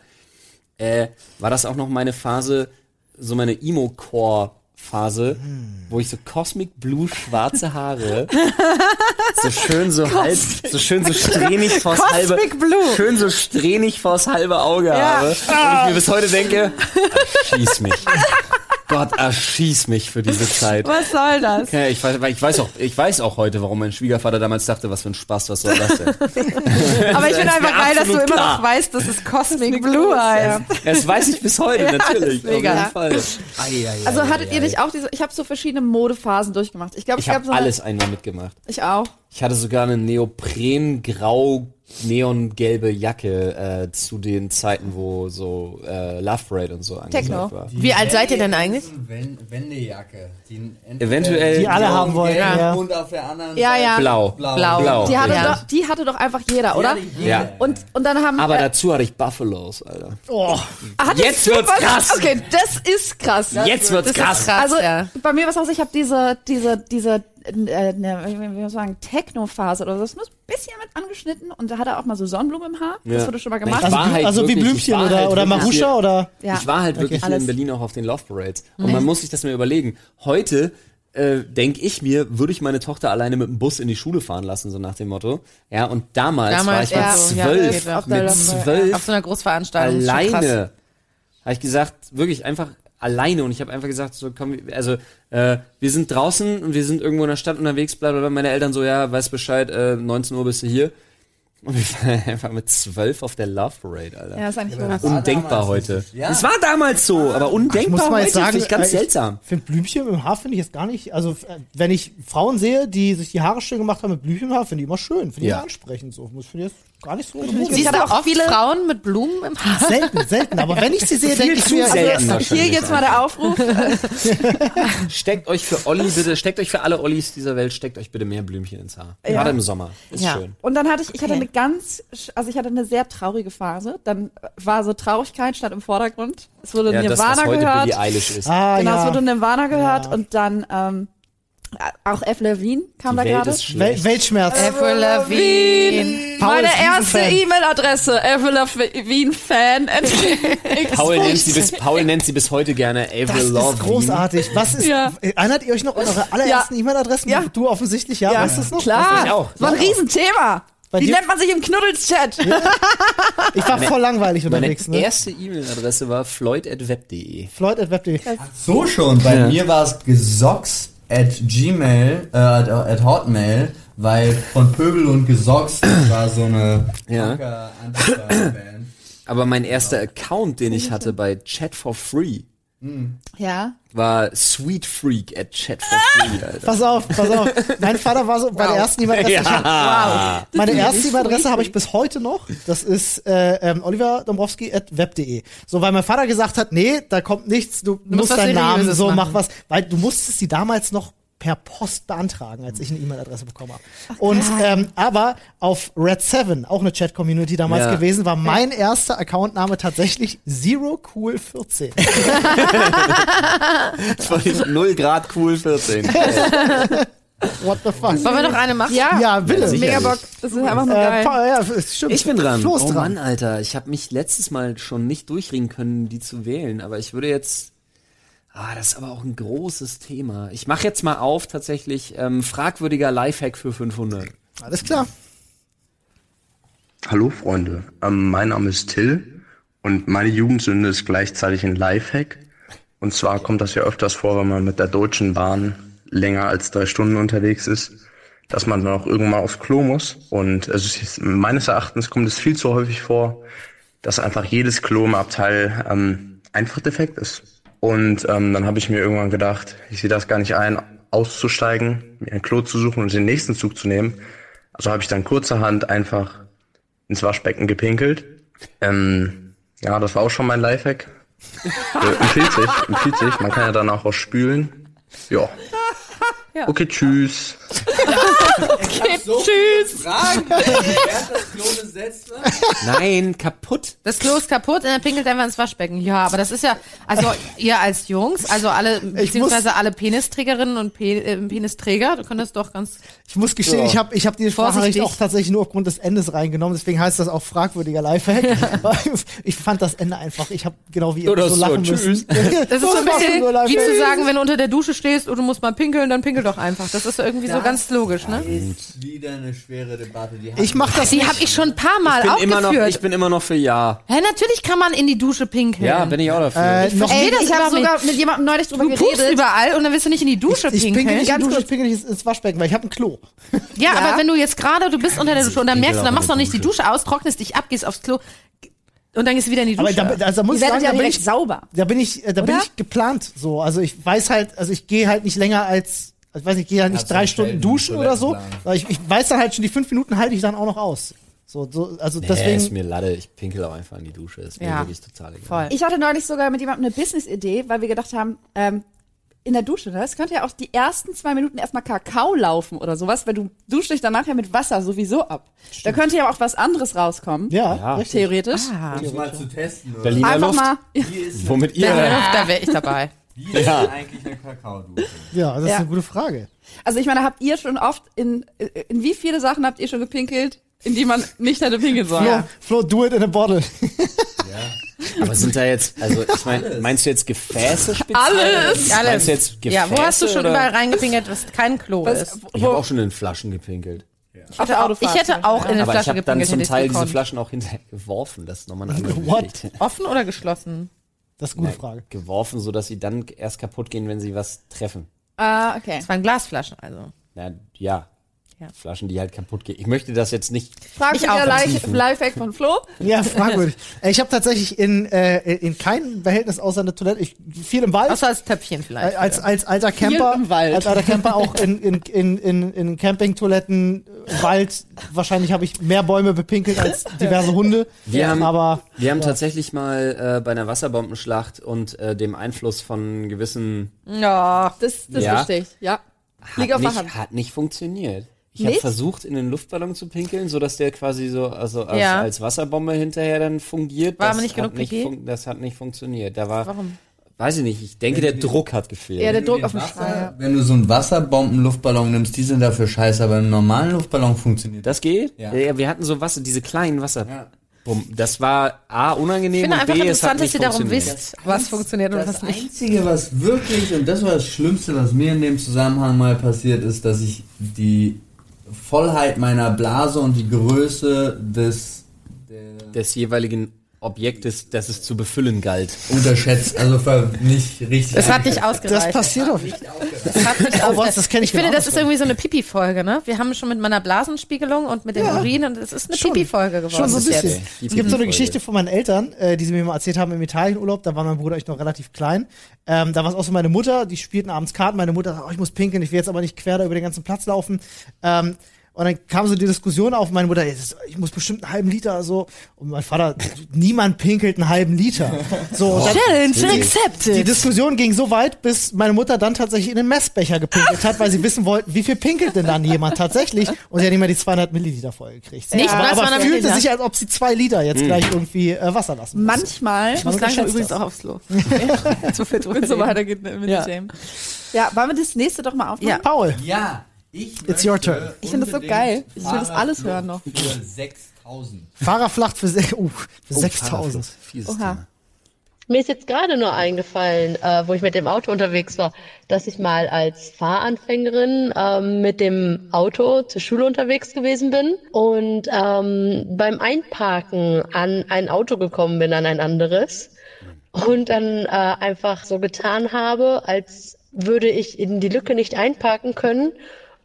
äh, war das auch noch meine Phase, so meine Emo-Core Phase, wo ich so Cosmic Blue schwarze Haare, so schön so halb, so schön so strähnig vors halbe, Blue. schön so strähnig vors halbe Auge habe. Und ich mir bis heute denke, erschieß mich. Gott, erschieß mich für diese Zeit. Was soll das? Ja, ich weiß, ich weiß auch, ich weiß auch heute, warum mein Schwiegervater damals dachte, was für ein Spaß, was soll das denn? Aber ich finde einfach geil, dass du absolut immer klar. noch weißt, dass es Cosmic Blue heißt. Das weiß ich bis heute, natürlich. das ist mega. Auf jeden Fall. Ei, ei, Also ei, hattet ei, ihr nicht auch diese, ich habe so verschiedene Modephasen durchgemacht. Ich glaube, Ich gab habe so alles einmal mitgemacht. Ich auch. Ich hatte sogar eine Neopren-Grau neongelbe Jacke äh, zu den Zeiten, wo so äh, Love Parade und so angesagt Techno. war. Wie alt seid ihr denn eigentlich? Wen- Wendejacke. Die Eventuell Die alle haben wollen, ja. Und auf der anderen Ja, Seite ja. Blau. blau. Blau. Blau. Die hatte, Ja. doch, die hatte doch einfach jeder, oder? Ja. Und, und dann haben. Aber äh, dazu hatte ich Buffalos, Alter. Oh, hatte jetzt super- wird's krass. Okay, das ist krass. Jetzt wird's Das krass. krass, Also ja. bei mir was aus, ich habe diese, diese, diese, äh, ne, wie wie soll man sagen, Techno-Phase oder so. Das muss ein bisschen mit angeschnitten und da hat er auch mal so Sonnenblumen im Haar. Ja. Das wurde schon mal Ich gemacht. also, war halt also wie wirklich- Blümchen ich war oder, halt oder wirklich Maruscha oder. Ja. Ich war halt wirklich hier Alles. in Berlin auch auf den Love Parades. Und man muss sich das mal überlegen. Heute äh, denke ich mir, würde ich meine Tochter alleine mit dem Bus in die Schule fahren lassen, so nach dem Motto. Ja, und damals, war Damals ich mit ja, ja, zwölf, der mit zwölf Auf so einer Großveranstaltung. alleine. Habe ich gesagt, wirklich einfach alleine. Und ich habe einfach gesagt, so komm, also äh, wir sind draußen und wir sind irgendwo in der Stadt unterwegs, bla bla bla. Meine Eltern so, ja, weiß Bescheid, äh, 19 Uhr bist du hier. Und wir waren einfach mit zwölf auf der Love Parade, Alter. Ja, ist eigentlich ja, Undenkbar heute. nicht. Ja. Es war damals so, aber Ich undenkbar muss mal heute. jetzt sagen, Finde ich ganz äh, seltsam. Ich finde Blümchen im Haar finde ich jetzt gar nicht. Also äh, wenn ich Frauen sehe, die sich die Haare schön gemacht haben mit Blümchen im Haar, finde ich immer schön, finde ich Ja. immer ansprechend so. Muss finde ich jetzt gar nicht so. Siehst Ich du auch viele Frauen mit Blumen im Haar? selten, selten. Aber wenn ich sie sehe, denke ich zu mir, selten. also, Hier jetzt mal der Aufruf. Steckt euch für Olli bitte, steckt euch für alle Ollis dieser Welt, steckt euch bitte mehr Blümchen ins Haar. Gerade im Sommer. Ist Ja. schön. Und dann hatte ich, ich hatte Okay. eine ganz, also ich hatte eine sehr traurige Phase. Dann war so Traurigkeit statt im Vordergrund. Es wurde Ja, das, was Nirvana heute gehört. Billie Eilish ist. ah, genau, es ja. wurde Nirvana gehört Ja. und dann ähm, auch F. Levine kam Die da gerade. ist Wel. Weltschmerz. Avril Lavigne. Paul Meine ist erste. E-Mail-Adresse, Avril Lavigne-Fan. Paul nennt, sie bis, Paul nennt sie bis heute gerne Avril Das ist Lavigne. großartig. Was ist, Ja. erinnert ihr euch noch an eure allerersten E-Mail-Adressen? Ja. Du offensichtlich, ja, weißt du es noch? Klar, ich auch. das war ein Riesenthema. Bei Wie dir- nennt man sich im Knuddels-Chat? Ich war voll langweilig Meine unterwegs, ne? erste E-Mail-Adresse war floyd.web.de. Floyd at web.de. So schon. Bei Ja. mir war es gesocks at gmail, äh, at, at hotmail, weil von Pöbel und Gesocks das war so eine Ja. Antifa-Band. Aber mein erster Account, den ich hatte bei Chat for Free, Ja. war sweetfreak at Chat for Free, Alter. Pass auf, pass auf. Mein Vater war so bei der ersten E-Mail-Adresse. hab- Ja. Meine erste E-Mail-Adresse habe ich bis heute noch. Das ist äh, ähm, Oliver Dombrowski at web.de. So, weil mein Vater gesagt hat, nee, da kommt nichts, du, musst musst deinen Namen so, machen. mach was. Weil du musstest sie damals noch per Post beantragen, als ich eine E-Mail-Adresse bekommen habe. Und ähm, aber auf Red 7, auch eine Chat-Community damals Ja. gewesen, war mein erster Accountname tatsächlich Zero Cool 14. Das war nicht 0 Grad cool 14. What the fuck? Wollen wir noch eine machen? Ja, Ja, bitte. sicher. mega Bock. Das ist einfach nur Äh, geil. pa- ja, stimmt. Ich bin dran. Flo ist oh dran. Mann, Alter. Ich habe mich letztes Mal schon nicht durchringen können, die zu wählen. Aber ich würde jetzt... Ah, das ist aber auch ein großes Thema. Ich mache jetzt mal auf, tatsächlich, ähm, fragwürdiger Lifehack für 500. Alles klar. Hallo Freunde, ähm, mein Name ist Till und meine Jugendsünde ist gleichzeitig ein Lifehack. Und zwar kommt das ja öfters vor, wenn man mit der Deutschen Bahn länger als drei Stunden unterwegs ist, dass man dann auch irgendwann mal aufs Klo muss. Und es ist, meines Erachtens kommt es viel zu häufig vor, dass einfach jedes Klo im Abteil ähm, einfach defekt ist. Und ähm, dann habe ich mir irgendwann gedacht, ich sehe das gar nicht ein, auszusteigen, mir ein Klo zu suchen und den nächsten Zug zu nehmen. Also habe ich dann kurzerhand einfach ins Waschbecken gepinkelt. Ähm, ja, das war auch schon mein Lifehack. Äh, empfiehlt sich, empfiehlt sich. Man kann ja danach auch spülen. Ja. Okay, tschüss. Tschüss. Fragen, das Klo besetzt? Nein, kaputt. Das Klo ist kaputt und er pinkelt einfach ins Waschbecken. Ja, aber das ist ja, also ihr als Jungs, also alle, beziehungsweise alle Penisträgerinnen und Pe äh, Penisträger, du könntest doch ganz, Ich muss gestehen, ich habe ich hab die Sprachnachricht auch tatsächlich nur aufgrund des Endes reingenommen, deswegen heißt das auch fragwürdiger Lifehack. Weil ich fand das Ende einfach, ich habe genau wie ihr Oder so so, lachen tschüss. müssen. das ist so ein bisschen wie zu sagen, wenn du unter der Dusche stehst und du musst mal pinkeln, dann pinkel doch einfach. Das ist irgendwie so ganz logisch, ne? Ist wieder eine schwere Debatte. Die Ich mach das Die nicht. habe ich schon ein paar Mal Ich bin, immer noch, aufgeführt. ich bin immer noch für Ja. Hä, natürlich kann man in die Dusche pinkeln. Ja, bin ich auch dafür. Äh, noch verstehe Ey, das ich habe nicht. sogar mit jemandem neulich drüber Du geredet. überall und dann willst du nicht in die Dusche ich pinkeln. pinkel nicht in Ganz die Dusche, kurz. ich pinkel nicht ins Waschbecken, weil ich habe ein Klo. Ja, aber wenn du jetzt gerade, du bist unter der Dusche und dann pinkel merkst du, dann machst du noch nicht die Dusche aus, trocknest dich ab, gehst aufs Klo und dann gehst du wieder in die Aber Dusche. da, also da muss ich sagen, ja da bin ich, sauber. da bin ich, äh, da bin Oder? ich geplant so. Also ich weiß halt, also ich gehe halt nicht länger als, also ich weiß nicht, ich gehe halt nicht drei Stunden duschen oder so. Weil ich, ich weiß dann halt schon, die fünf Minuten halte ich dann auch noch aus. So, so, also Nee, deswegen. ist mir Lade, ich pinkel auch einfach in die Dusche. Ist mir Ja, wirklich total egal. Voll. Ich hatte neulich sogar mit jemandem eine Business-Idee, weil wir gedacht haben, ähm, in der Dusche, ne? es könnte ja auch die ersten zwei Minuten erstmal Kakao laufen oder sowas, weil du duschst dich danach ja mit Wasser sowieso ab. Da könnte ja auch was anderes rauskommen. ja, Ja. Theoretisch. Ah, Um es mal zu testen. Oder? Berliner Einfach Luft, mal. Ist, womit ihr... da, da wäre ich dabei. Wie ist Ja. denn eigentlich eine Kakaodusche? Ja, das ist Ja. eine gute Frage. Also ich meine, habt ihr schon oft in, in wie viele Sachen habt ihr schon gepinkelt, in die man nicht hätte pinkeln sollen? Flo, Flo, do it in a bottle. Aber sind da jetzt, also ich meine, meinst du jetzt Gefäße speziell? Alles. Alles. Meinst du jetzt Gefäße? Ja, wo hast du schon oder? überall reingepinkelt, was kein Klo Was, ist? Ich habe auch schon in Flaschen gepinkelt. auf der Ich Autofahrt. hätte auch in eine Aber ich Flasche habe dann gepinkelt, zum hätte Teil diese. Flaschen auch hinterher geworfen. Das ist nochmal eine andere What? Geschichte. Offen oder geschlossen? Das ist eine gute Frage. Geworfen, sodass sie dann erst kaputt gehen, wenn sie was treffen. Ah, okay. Das waren Glasflaschen, also. Ja, ja. Ja. Flaschen, die halt kaputt gehen. Ich möchte das jetzt nicht. Frag Ich Tiefen. Lifehack von Flo. Ja, fragwürdig. Ich habe tatsächlich in, äh, in keinem Verhältnis außer eine Toilette, ich, viel im Wald, Außer als Töpfchen vielleicht. äh, als, als alter Camper, im Wald. als alter Camper auch in, in, in, in, in Campingtoiletten, Wald, wahrscheinlich habe ich mehr Bäume bepinkelt als diverse Hunde. Wir haben- aber Wir haben tatsächlich mal äh, bei einer Wasserbombenschlacht und äh, dem Einfluss von gewissen ja. Das, das Ja. verstehe ich. Ja. Liegt hat auf der nicht, hat nicht funktioniert. Ich habe Nicht? versucht, in den Luftballon zu pinkeln, sodass der quasi so also als, Ja. als Wasserbombe hinterher dann fungiert. War das aber nicht hat genug Pipi? fun- Das hat nicht funktioniert. Da war, Warum? weiß ich nicht, ich denke, der Druck hat gefehlt. Ja, der Wenn du Druck auf dem Wasser- Strahl. Wenn du so einen Wasserbomben-Luftballon nimmst, die sind dafür scheiße, aber im normalen Luftballon funktioniert das geht? Ja. Ja. wir hatten so Wasser, diese kleinen Wasser. Ja. Das war A, unangenehm Ich finde und einfach B, es hat interessant, dass nicht ihr darum wisst, was funktioniert und Das was nicht. Einzige, was wirklich, und das war das Schlimmste, was mir in dem Zusammenhang mal passiert ist, dass ich die Vollheit meiner Blase und die Größe des Des jeweiligen Objektes, das es zu befüllen galt. unterschätzt, also nicht richtig. Das hat nicht das ausgereicht. passiert auf Das hat nicht Oh, was, das kenn ich Ich finde, genau das ist irgendwie so eine Pipi-Folge, ne? Wir haben schon mit meiner Blasenspiegelung und mit dem Urin und es ist eine. Pipi-Folge geworden. Schon so ein bis bisschen. Es gibt so eine. Geschichte von meinen Eltern, äh, die sie mir mal erzählt haben im Italienurlaub. Da war mein Bruder echt noch relativ klein. Ähm, da war es auch so meine Mutter, die spielten abends Karten. Meine Mutter sagt, oh, ich muss pinkeln, ich will jetzt aber nicht quer da über den ganzen Platz laufen. Ähm, und dann kam so die Diskussion auf, meine Mutter, "Jetzt ist- ich muss bestimmt einen halben Liter so. Und mein Vater, niemand pinkelt einen halben Liter. So, dann, Challenge accepted. die Diskussion ging so weit, bis meine Mutter dann tatsächlich in den Messbecher gepinkelt hat, weil sie wissen wollten, wie viel pinkelt denn dann jemand tatsächlich? Und sie hat nicht mehr die 200 Milliliter voll gekriegt. Nicht aber, mal aber 200 fühlte Milliliter. sich, als ob sie zwei Liter jetzt gleich irgendwie äh, Wasser lassen muss. Manchmal, Ich muss Man langsam übrigens das. auch aufs Klo. so viel wenn es so weitergeht mit Ja. dem Jam. Ja, wollen wir das nächste doch mal aufmachen? Ja. Paul, Ja, ich It's your turn. Ich finde das so geil. Ich will das alles hören noch. Für 6000. Fahrerflacht für, se uh, für Oh, 6000. Fieses Oha. Thema. Mir ist jetzt gerade nur eingefallen, äh, wo ich mit dem Auto unterwegs war, dass ich mal als Fahranfängerin ähm, mit dem Auto zur Schule unterwegs gewesen bin und ähm, beim Einparken an ein Auto gekommen bin, an ein anderes und dann äh, einfach so getan habe, als würde ich in die Lücke nicht einparken können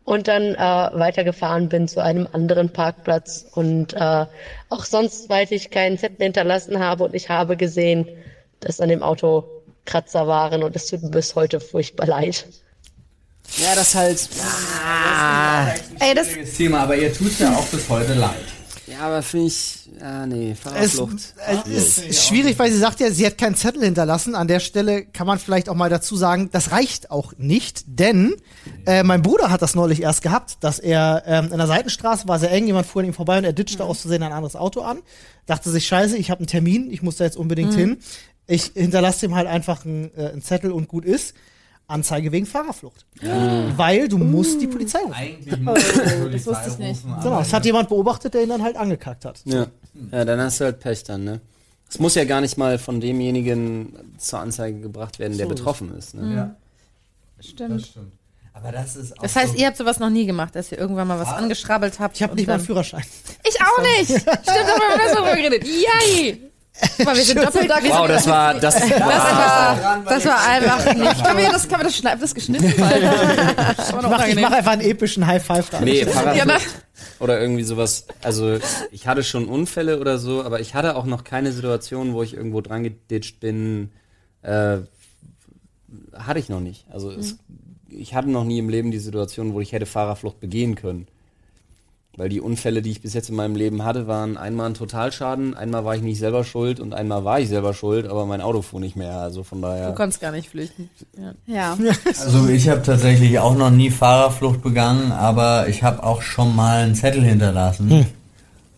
und dann äh, weitergefahren bin zu einem anderen Parkplatz und äh, auch sonst weit ich keinen Zettel hinterlassen habe und ich habe gesehen, dass an dem Auto Kratzer waren und es tut mir bis heute furchtbar leid. Ja, das halt. Ey, das, Das Thema, aber ihr tut ja auch bis heute leid. Ja, aber finde ich. Ah, nee, Es, Fahrerflucht. es ist schwierig, weil sie sagt ja, sie hat keinen Zettel hinterlassen. An der Stelle kann man vielleicht auch mal dazu sagen, das reicht auch nicht, denn äh, mein Bruder hat das neulich erst gehabt, dass er ähm, in der Seitenstraße war sehr eng, jemand fuhr an ihm vorbei und er ditchte aus Versehen ein anderes Auto an, dachte sich, scheiße, ich habe einen Termin, ich muss da jetzt unbedingt hin. Ich hinterlasse ihm halt einfach einen, äh, einen Zettel und gut ist. Anzeige wegen Fahrerflucht. Weil du musst die Polizei rufen. Eigentlich muss ich die Polizei wusste ich nicht. rufen, Genau, aber es hat jemand beobachtet, der ihn dann halt angekackt hat. Ja. ja, dann hast du halt Pech dann, ne? Es muss ja gar nicht mal von demjenigen zur Anzeige gebracht werden, der betroffen ist. Ne? Ja, stimmt. das stimmt. Aber das ist auch Das heißt, so, ihr habt sowas noch nie gemacht, dass ihr irgendwann mal was angeschrabbelt habt. Ich habe und nicht mal einen dann- Führerschein. Ich auch nicht. Stimmt, da haben wir darüber geredet. Yay. Mal, wir sind doppelt. Wir Wow, das war. Das, das war, das war einfach nicht. Kann wir das, kann wir das schneiden? Das geschnitten. Das Ich mache mach einfach einen epischen High Five da. Nee, Ja, Fahrradflucht ne? oder irgendwie sowas. Also ich hatte schon Unfälle oder so, aber ich hatte auch noch keine Situation, wo ich irgendwo dran geditscht bin. Äh, hatte ich noch nicht. Also es, ich hatte noch nie im Leben die Situation, wo ich hätte Fahrerflucht begehen können. Weil die Unfälle, die ich bis jetzt in meinem Leben hatte, waren einmal ein Totalschaden, einmal war ich nicht selber schuld und einmal war ich selber schuld, aber mein Auto fuhr nicht mehr. Also von Du daher. konntest gar nicht flüchten. Ja. Ja. Also ich habe tatsächlich auch noch nie Fahrerflucht begangen, aber ich habe auch schon mal einen Zettel hinterlassen. Hm.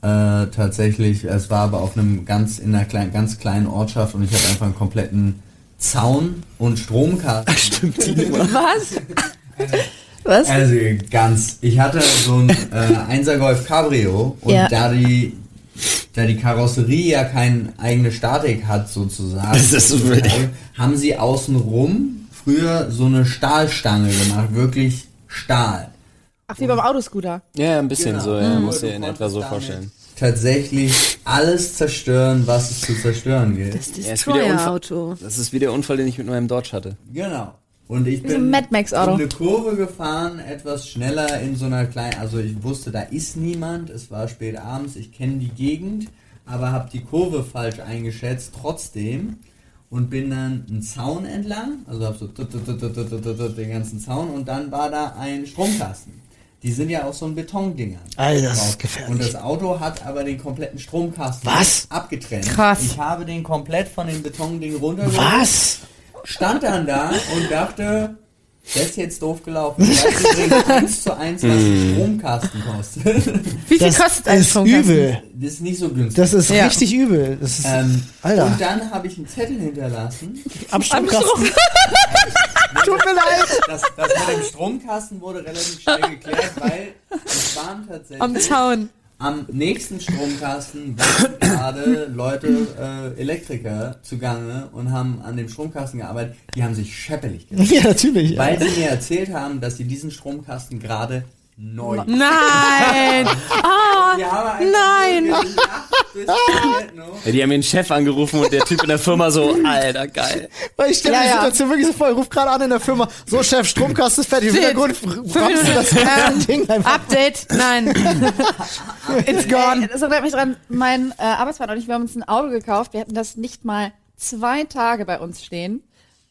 Äh, tatsächlich, es war aber auf einem ganz in einer kleinen, ganz kleinen Ortschaft und ich hatte einfach einen kompletten Zaun und Stromkasten. Stimmt, Was? Was? Also ganz. Ich hatte so ein äh, 1er Golf Cabrio und Ja. da die da die Karosserie ja keine eigene Statik hat sozusagen, Das ist so haben sie außenrum früher so eine Stahlstange gemacht, wirklich Stahl. Ach, wie beim Autoscooter. Ja, ein bisschen Genau. so, ja, Mhm. muss dir in etwa so vorstellen. Tatsächlich alles zerstören, was es zu zerstören gilt. Ja, ist wie der Unfall, Auto. das ist wie der Unfall, den ich mit meinem Dodge hatte. Genau. Und ich ein bin Mad Max Auto. um eine Kurve gefahren, etwas schneller in so einer kleinen, also ich wusste, da ist niemand, es war spät abends, ich kenne die Gegend, aber habe die Kurve falsch eingeschätzt trotzdem und bin dann einen Zaun entlang, also hab so tut, tut, tut, tut, tut, tut, tut, den ganzen Zaun und dann war da ein Stromkasten. Die sind ja aus so einem Betondingern. Alter, das ist drauf. gefährlich. Und das Auto hat aber den kompletten Stromkasten Was? abgetrennt. Krass. Ich habe den komplett von dem Betonding runtergeholt Was? Stand dann da und dachte, das ist jetzt doof gelaufen. Ich weiß übrigens eins zu eins, was ein Stromkasten kostet. Wie viel Das kostet ein ist Stromkasten? übel. Das ist nicht so günstig. Das ist Ja. richtig übel. Das ist ähm, Alter. Und dann habe ich einen Zettel hinterlassen. am Stromkasten. Tut mir leid. Das, das mit dem Stromkasten wurde relativ schnell geklärt, weil es waren tatsächlich Am Zaun. Am nächsten Stromkasten waren gerade Leute, äh, Elektriker zugange und haben an dem Stromkasten gearbeitet. Die haben sich scheppelig gemacht. Ja, natürlich. Weil sie mir erzählt haben, dass sie diesen Stromkasten gerade neu. Nein! Ah, Nein. Get-No. Ja, die haben mir einen Chef angerufen und der Typ in der Firma so, alter, geil. Weil ich stelle Ja, mir die ja. Situation wirklich so vor, ich ruf gerade an in der Firma, so Chef, Stromkasten ist fertig. Im. Hintergrund rammst du das Minuten. Ding einfach. Update, nein. It's Ey, gone. das erinnert mich dran, mein äh, Arbeitspartner und ich, wir haben uns ein Auto gekauft. Wir hatten das nicht mal zwei Tage bei uns stehen.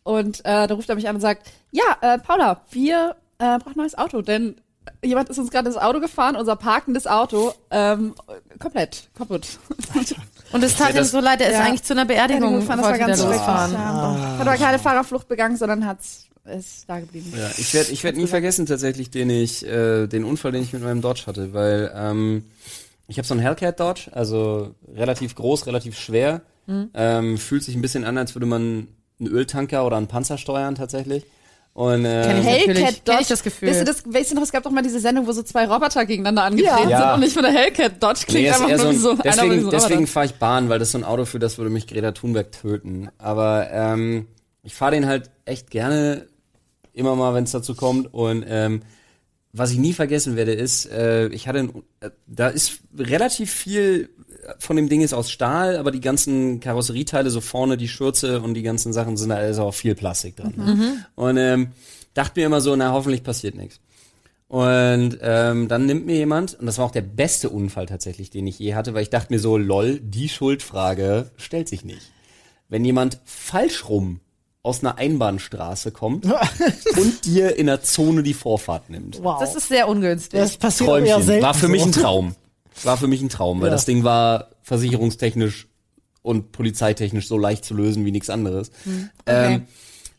Und äh, da ruft er mich an und sagt, ja, äh, Paula, wir äh, brauchen ein neues Auto, denn jemand ist uns gerade ins Auto gefahren, unser parkendes Auto, ähm, komplett kaputt. Und es tat Ja, ihm so leid, er ist Ja. eigentlich zu einer Beerdigung gefahren, das war ganz losfahren. Ja. Hat aber keine Fahrerflucht begangen, sondern hat's ist da geblieben. Ja, ich werde ich werd nie vergessen tatsächlich, den ich, äh, den Unfall, den ich mit meinem Dodge hatte, weil ähm, ich habe so einen Hellcat Dodge, also relativ groß, relativ schwer, ähm, fühlt sich ein bisschen an, als würde man einen Öltanker oder einen Panzer steuern tatsächlich. Und Kenn äh, ich. Hellcat Dodge. ich das Gefühl. Weißt du, das, weißt du noch, es gab doch mal diese Sendung, wo so zwei Roboter gegeneinander angetreten Ja. sind und nicht von der Hellcat Dodge klingt Nee, einfach nur so ein, so einer deswegen so deswegen fahre ich Bahn, weil das so ein Auto für das würde mich Greta Thunberg töten. Aber ähm, ich fahre den halt echt gerne, immer mal, wenn es dazu kommt. Und ähm, was ich nie vergessen werde, ist, äh, ich hatte, ein, äh, da ist relativ viel von dem Ding ist aus Stahl, aber die ganzen Karosserieteile so vorne, die Schürze und die ganzen Sachen sind da ist auch viel Plastik drin. Ne? Und ähm, dachte mir immer so, na hoffentlich passiert nichts. Und ähm, dann nimmt mir jemand, und das war auch der beste Unfall tatsächlich, den ich je hatte, weil ich dachte mir so, lol, die Schuldfrage stellt sich nicht. Wenn jemand falsch rum aus einer Einbahnstraße kommt und dir in der Zone die Vorfahrt nimmt. Wow. Das ist sehr ungünstig. das passiert Träumchen. selten. War für mich ein Traum. War für mich ein Traum, weil Ja. das Ding war versicherungstechnisch und polizeitechnisch so leicht zu lösen wie nichts anderes. Ähm,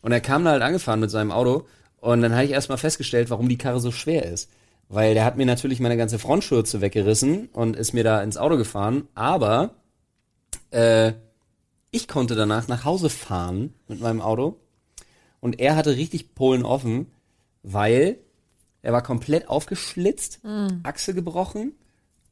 und er kam da halt angefahren mit seinem Auto und dann habe ich erstmal festgestellt, warum die Karre so schwer ist. Weil der hat mir natürlich meine ganze Frontschürze weggerissen und ist mir da ins Auto gefahren, aber äh, ich konnte danach nach Hause fahren mit meinem Auto und er hatte richtig Polen offen, weil er war komplett aufgeschlitzt, Achse gebrochen,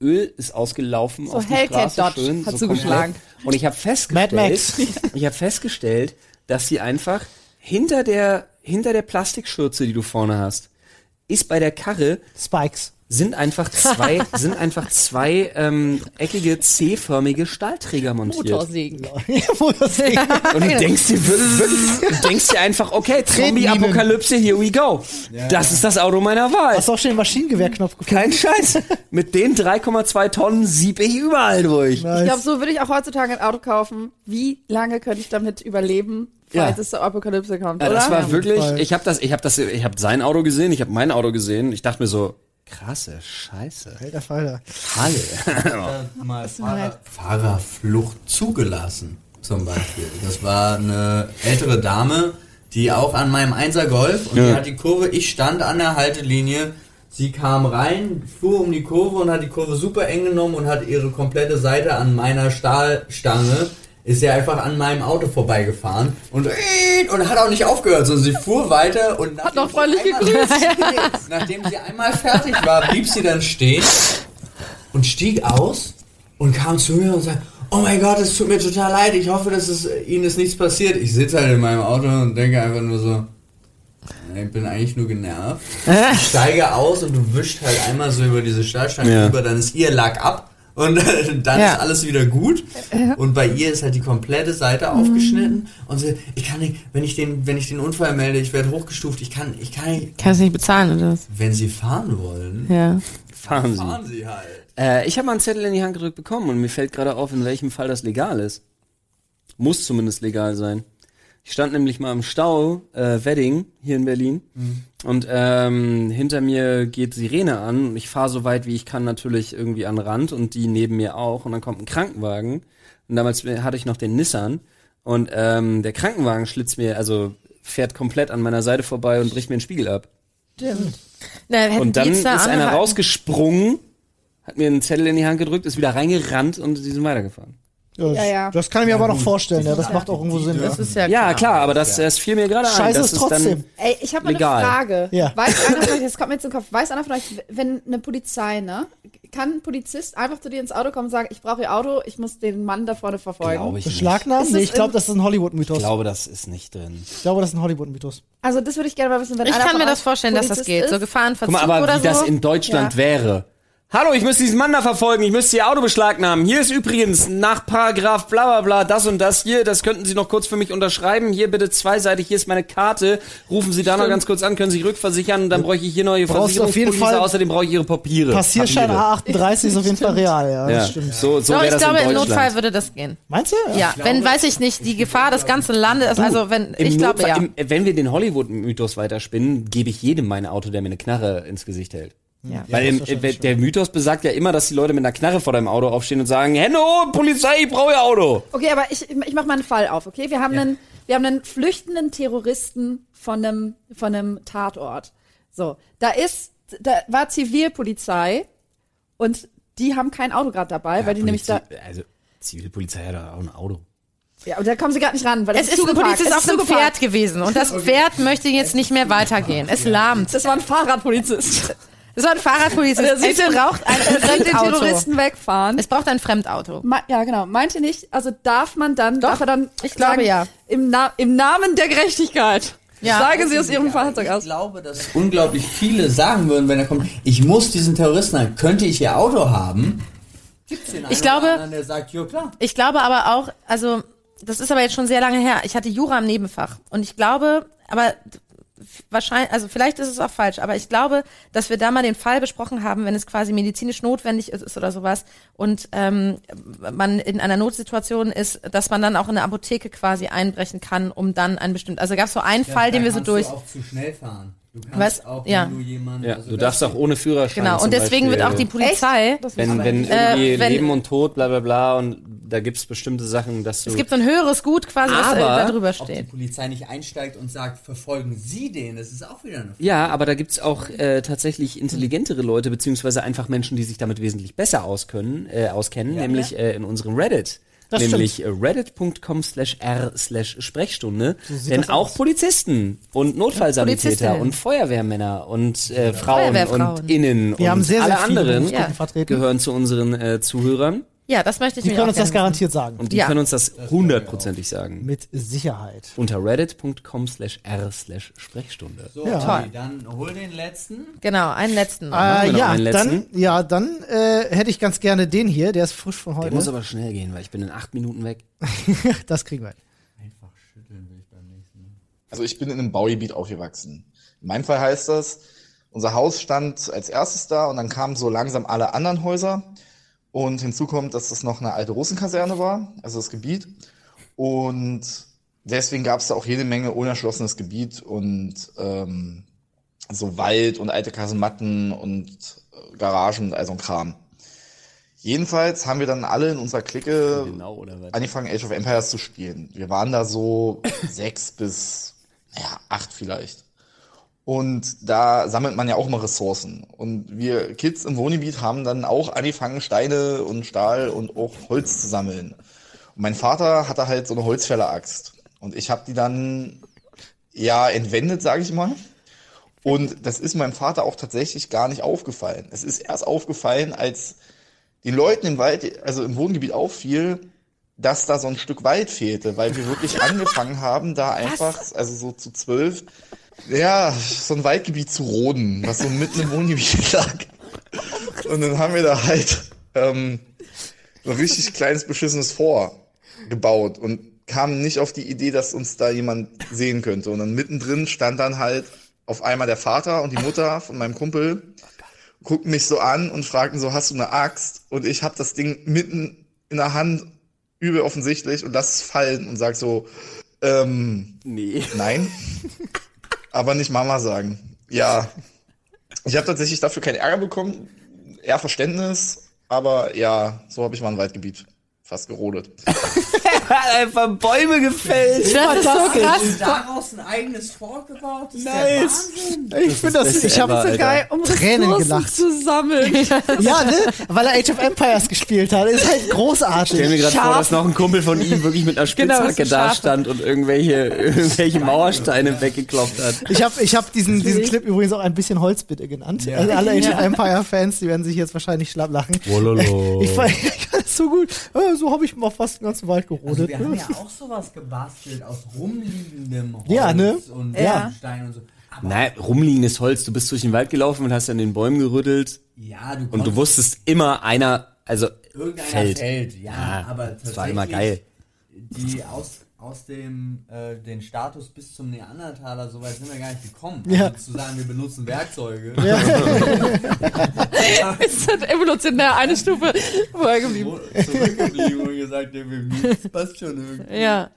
Öl ist ausgelaufen So auf die Hellcat Straße Dodge schön, hat so zugeschlagen. Und ich habe festgestellt, ich habe festgestellt, dass sie einfach hinter der hinter der Plastikschürze, die du vorne hast, ist bei der Karre Spikes. Sind einfach zwei sind einfach zwei ähm, eckige C-förmige Stahlträger montiert. Motorsägen. Ding- Und du denkst dir wirklich, denkst dir einfach, okay, Zombie-Apokalypse, here we go. Das ist das Auto meiner Wahl. Hast du auch schon den Maschinengewehrknopf gefunden? Kein Scheiß. Mit den 3,2 Tonnen sieb ich überall durch. Ich glaube, so würde ich auch heutzutage ein Auto kaufen. Wie lange könnte ich damit überleben, falls Ja. es zur Apokalypse kommt, Ja, oder? das war wirklich, ich habe das, ich habe das, ich habe sein Auto gesehen, ich habe mein Auto gesehen. Ich dachte mir so, Krasse Scheiße. Alter Falter. Halle. mal Fahrer, Fahrerflucht zugelassen, zum Beispiel. Das war eine ältere Dame, die auch an meinem 1er Golf und die Ja. hat die Kurve, ich stand an der Haltelinie, sie kam rein, fuhr um die Kurve und hat die Kurve super eng genommen und hat ihre komplette Seite an meiner Stahlstange ist sie einfach an meinem Auto vorbeigefahren und und hat auch nicht aufgehört, sondern sie fuhr weiter und Hat noch freundlich gegrüßt. Nachdem sie einmal fertig war, blieb sie dann stehen und stieg aus und kam zu mir und sagte, oh mein Gott, es tut mir total leid, ich hoffe, dass es Ihnen ist nichts passiert. Ich sitze halt in meinem Auto und denke einfach nur so, ich bin eigentlich nur genervt. Ich steige aus und du wischt halt einmal so über diese Stahlstange Ja. über, dann ist ihr Lack ab und dann Ja. ist alles wieder gut. Und bei ihr ist halt die komplette Seite aufgeschnitten und sie, ich kann nicht, wenn ich den, wenn ich den Unfall melde, ich werde hochgestuft, ich kann, ich kann nicht, Kannst nicht bezahlen, oder was? wenn sie fahren wollen, Ja. Fahren Sie. fahren sie halt. Äh, ich habe mal einen Zettel in die Hand gedrückt bekommen und mir fällt gerade auf, in welchem Fall das legal ist. Muss zumindest legal sein. Ich stand nämlich mal im Stau, äh, Wedding, hier in Berlin. Und ähm, hinter mir geht Sirene an und ich fahre so weit wie ich kann natürlich irgendwie an den Rand und die neben mir auch. Und dann kommt ein Krankenwagen. Und damals hatte ich noch den Nissan. Und ähm, der Krankenwagen schlitzt mir, also fährt komplett an meiner Seite vorbei und bricht mir den Spiegel ab. Na, hätten Und dann die ist jetzt da einer rausgesprungen, hat mir einen Zettel in die Hand gedrückt, ist wieder reingerannt und die sind weitergefahren. Ja, das, Ja, ja. das kann ich mir aber noch vorstellen, ja, das macht auch irgendwo Sinn. Das ist ja, Ja, klar, aber das, das fiel mir gerade ein. Scheiße das ist trotzdem. Ey, ich habe mal eine. Frage. Ja. Weiß einer von euch, das kommt mir jetzt in den Kopf, weiß einer von euch, wenn eine Polizei, ne, kann ein Polizist einfach zu dir ins Auto kommen und sagen, ich brauche ihr Auto, ich muss den Mann da vorne verfolgen? Glaube ich. Beschlagnahmen? Nee, das ich glaube, das ist ein Hollywood-Mythos. Ich glaube, das ist nicht drin. Ich glaube, das ist ein Hollywood-Mythos. Also das würde ich gerne mal wissen, wenn Ich einer kann von mir das vorstellen, dass das Polizist geht. So ist. Gefahrenverzug Guck mal, aber oder wie das so. in Deutschland Ja. wäre. Hallo, ich müsste diesen Mann da verfolgen, ich müsste ihr Auto beschlagnahmen. Hier ist übrigens nach Paragraph bla bla bla das und das hier, das könnten Sie noch kurz für mich unterschreiben. Hier bitte zweiseitig, hier ist meine Karte. Rufen Sie da noch ganz kurz an, können Sie sich rückversichern und dann bräuchte ich hier neue Versicherungspolice, Fall- außerdem brauche ich Ihre Papiere. Passierschein Papiere. A38 ist auf jeden Fall real, ja, Ja, das stimmt. so, so Doch, ich das glaube, in im. Notfall würde das gehen. Meinst du? Ja, wenn, weiß ich nicht, die Gefahr des ganzen Landes, also wenn, ich glaube, Notfall, ja. im, wenn wir den Hollywood-Mythos weiterspinnen, gebe ich jedem mein Auto, der mir eine Knarre ins Gesicht hält. Ja. Weil im, äh, der Mythos besagt ja immer, dass die Leute mit einer Knarre vor deinem Auto aufstehen und sagen, hoch, Polizei, ich brauche ihr Auto. Okay, aber ich, ich mache mal einen Fall auf, okay? Wir haben einen, wir haben einen flüchtenden Terroristen von einem, von einem Tatort. So, da ist, da war Zivilpolizei und die haben kein Auto gerade dabei, weil die nämlich da, Also, Zivilpolizei hat auch ein Auto. ja, und da kommen sie gerade nicht ran, weil Es ist ein zugeparkt. Polizist Es auf einem zugeparkt. Pferd gewesen und das Pferd möchte jetzt nicht mehr weitergehen. Es lahmt. Das war ein Fahrradpolizist. Das war ein Fahrradpolizist. Der Es braucht ein Er Fremdauto. Terroristen wegfahren. Es braucht ein Fremdauto. Me- Ja, genau. Meint ihr nicht? Also darf man dann, darf er dann, ich glaube, ja. Im, Na im Namen der Gerechtigkeit. Ja. Sagen Sie aus Ihrem Fahrzeug Ich aus. glaube, dass unglaublich viele sagen würden, wenn er kommt, ich muss diesen Terroristen haben, könnte ich ihr Auto haben? Gibt's den einen Ich glaube- anderen, der sagt, ja klar. Ich glaube aber auch, also das ist aber jetzt schon sehr lange her. Ich hatte Jura im Nebenfach und ich glaube, aber wahrscheinlich, also vielleicht ist es auch falsch, aber ich glaube, dass wir da mal den Fall besprochen haben, wenn es quasi medizinisch notwendig ist, ist oder sowas und ähm, man in einer Notsituation ist, dass man dann auch in eine Apotheke quasi einbrechen kann, um dann ein bestimmt, also gab es so einen Fall, den wir so durch. Du auch zu schnell fahren. Du kannst Was? auch, Ja. wenn du jemanden, Ja, also du darfst auch ohne Führerschein. Genau, und deswegen wird Beispiel- auch die Polizei. Das Wenn, wenn irgendwie Äh, wenn- Leben und Tod, bla bla bla, und da gibt's bestimmte Sachen, dass du. Es gibt so ein höheres Gut quasi, was äh, Aber- da drüber ob die steht. Polizei nicht einsteigt und sagt, verfolgen Sie den, das ist auch wieder eine Frage. ja, aber da gibt's auch äh, tatsächlich intelligentere Leute, beziehungsweise einfach Menschen, die sich damit wesentlich besser auskönnen, äh, auskennen, nämlich Äh, in unserem Reddit. Das nämlich äh, reddit.com slash r slash Sprechstunde. Denn das auch aus. Polizisten und Notfallsanitäter und Feuerwehrmänner und äh, Frauen und Innen Wir und haben sehr, alle sehr viele anderen Ja. gehören zu unseren äh, Zuhörern. Ja, das möchte ich Die können auch uns das garantiert sagen. Und die Ja. können uns das hundertprozentig sagen. Mit Sicherheit. Unter reddit.com slash r slash Sprechstunde. So, Ja. Olli, dann hol den letzten. Genau, einen letzten. Äh, wir noch ja, einen dann, letzten? ja, dann äh, hätte ich ganz gerne den hier, der ist frisch von Der heute. muss aber schnell gehen, weil ich bin in acht Minuten weg. das kriegen wir. Also ich bin in einem Baugebiet aufgewachsen. In meinem Fall heißt das, unser Haus stand als erstes da und dann kamen so langsam alle anderen Häuser. Und hinzu kommt, dass das noch eine alte Russenkaserne war, also das Gebiet. Und deswegen gab es da auch jede Menge unerschlossenes Gebiet und ähm, so Wald und alte Kasematten und äh, Garagen und all so ein Kram. Jedenfalls haben wir dann alle in unserer Clique Genau, angefangen, Age of Empires zu spielen. Wir waren da so sechs bis ja, acht vielleicht. Und da sammelt man ja auch immer Ressourcen. Und wir Kids im Wohngebiet haben dann auch angefangen, Steine und Stahl und auch Holz zu sammeln. Und mein Vater hatte halt so eine Holzfäller-Axt. Und ich habe die dann ja entwendet, sage ich mal. Und das ist meinem Vater auch tatsächlich gar nicht aufgefallen. Es ist erst aufgefallen, als den Leuten im Wald, also im Wohngebiet auffiel, dass da so ein Stück Wald fehlte, weil wir wirklich angefangen haben, da einfach, also so zu zwölf, ja, so ein Waldgebiet zu roden, was so mitten im Wohngebiet lag. Und dann haben wir da halt ähm, so ein richtig kleines beschissenes Vor gebaut und kamen nicht auf die Idee, dass uns da jemand sehen könnte. Und dann mittendrin stand dann halt auf einmal der Vater und die Mutter von meinem Kumpel, guckten mich so an und fragten so, hast du eine Axt? Und ich habe das Ding mitten in der Hand, übel offensichtlich, und lass es fallen und sag so, ähm, Nee. nein. Aber nicht Mama sagen. Ja. Ich habe tatsächlich dafür keinen Ärger bekommen, eher Verständnis, aber ja, so habe ich mal ein Waldgebiet fast gerodet. Hat einfach Bäume gefällt. Das ist so krass. daraus ein eigenes Fort gebaut? Das ist Nice. der Wahnsinn. Ich finde das, ich habe So geil, um Tränen Ressourcen gelacht. zu sammeln. Ja, ne? Weil er Age of Empires gespielt hat. Ist halt Ich stell mir großartig. gerade vor, dass noch ein Kumpel von ihm wirklich mit einer Genau, Spitzhacke so da stand und irgendwelche, irgendwelche Mauersteine weggeklopft hat. Ich habe ich hab diesen, diesen Clip übrigens auch ein bisschen Holzbitte genannt. Also alle Age of Empire Fans, die werden sich jetzt wahrscheinlich schlapp lachen. Ich, fand- ich fand das so gut. So habe ich mal fast den ganzen Wald Also gerodet. wir haben ja auch sowas gebastelt aus rumliegendem Holz Ja, ne? und Ja. Stein und so. Aber Nein, rumliegendes Holz. Du bist durch den Wald gelaufen und hast an den Bäumen gerüttelt. ja, du Und du wusstest immer einer, also Irgendeiner fällt. fällt, ja, Ja, aber das war immer geil. Die aus, aus dem äh, den Status bis zum Neandertaler, so weit sind wir gar nicht gekommen. Ja. Also zu sagen, wir benutzen Werkzeuge. ist halt evolutionär eine Stufe vorher geblieben. Zurückgeblieben und gesagt, ja, wir, das passt schon irgendwie. Ja.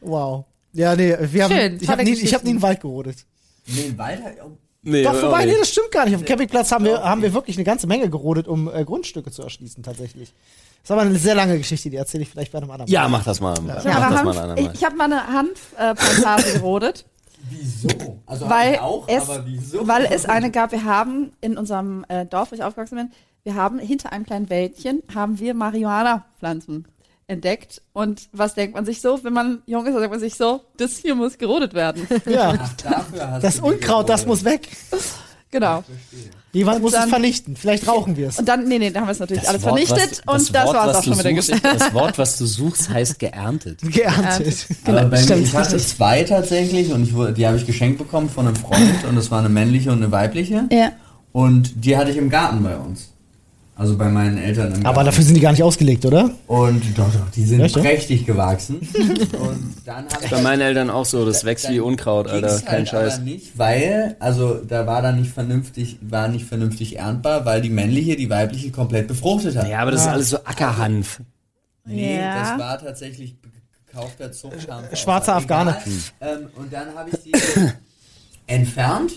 Wow. Ja, nee, wir haben, Schön, ich habe nie, ich hab nie einen Wald gerodet. Nee, im Wald hat oh, nee, Doch, auch vorbei, nee, das stimmt gar nicht. Auf dem Campingplatz haben wir, haben wir wirklich eine ganze Menge gerodet, um äh, Grundstücke zu erschließen, tatsächlich. Das ist aber eine sehr lange Geschichte, die erzähle ich vielleicht bei einem anderen Ja, Mal. mach das mal. Mach Ja, das mal Hanf, andermal. ich ich habe mal eine Hanfplantage gerodet, wieso? Also weil auch, es, aber wieso? weil es eine gab. Wir haben in unserem äh, Dorf, wo ich aufgewachsen bin, wir haben hinter einem kleinen Wäldchen haben wir Marihuana-Pflanzen entdeckt. Und was denkt man sich so, wenn man jung ist, dann denkt man sich so, das hier muss gerodet werden. Ja, Ach, dafür hast das Unkraut, das muss gerodet. weg. Genau. Jemand muss es vernichten. Vielleicht rauchen wir es. Und dann, nee, nee, dann haben wir es natürlich alles Wort, vernichtet was- und das Wort, war's was auch schon du mit der suchst- Geschichte. Das Wort, was du suchst, heißt geerntet. Geerntet. Aber bei mir, Stimmt, ich hatte zwei tatsächlich und ich, wurde- die habe ich geschenkt bekommen von einem Freund und das war eine männliche und eine weibliche. Ja. Und die hatte ich im Garten bei uns. Also bei meinen Eltern im Aber Garten. dafür sind die gar nicht ausgelegt, oder? Und doch, doch, die sind Echt, ja? prächtig gewachsen. und dann Bei meinen Eltern auch so, das wächst wie Unkraut, Alter, Ging's kein halt Scheiß. Aber nicht, weil, also da war dann nicht vernünftig, war nicht vernünftig erntbar, weil die männliche die weibliche komplett befruchtet hat. Ja, aber das ist alles so Ackerhanf. Nee, Ja. das war tatsächlich gekaufter Zuchtscham. Schwarzer Afghane. Ähm, und dann habe ich die entfernt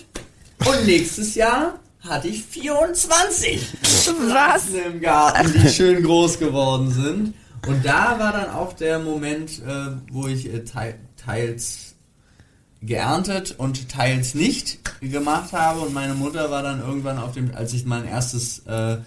und nächstes Jahr hatte ich 24 Pflanzen im Garten, die schön groß geworden sind. Und da war dann auch der Moment, äh, wo ich äh, teil, teils geerntet und teils nicht gemacht habe. Und meine Mutter war dann irgendwann auf dem, als ich mein erstes äh,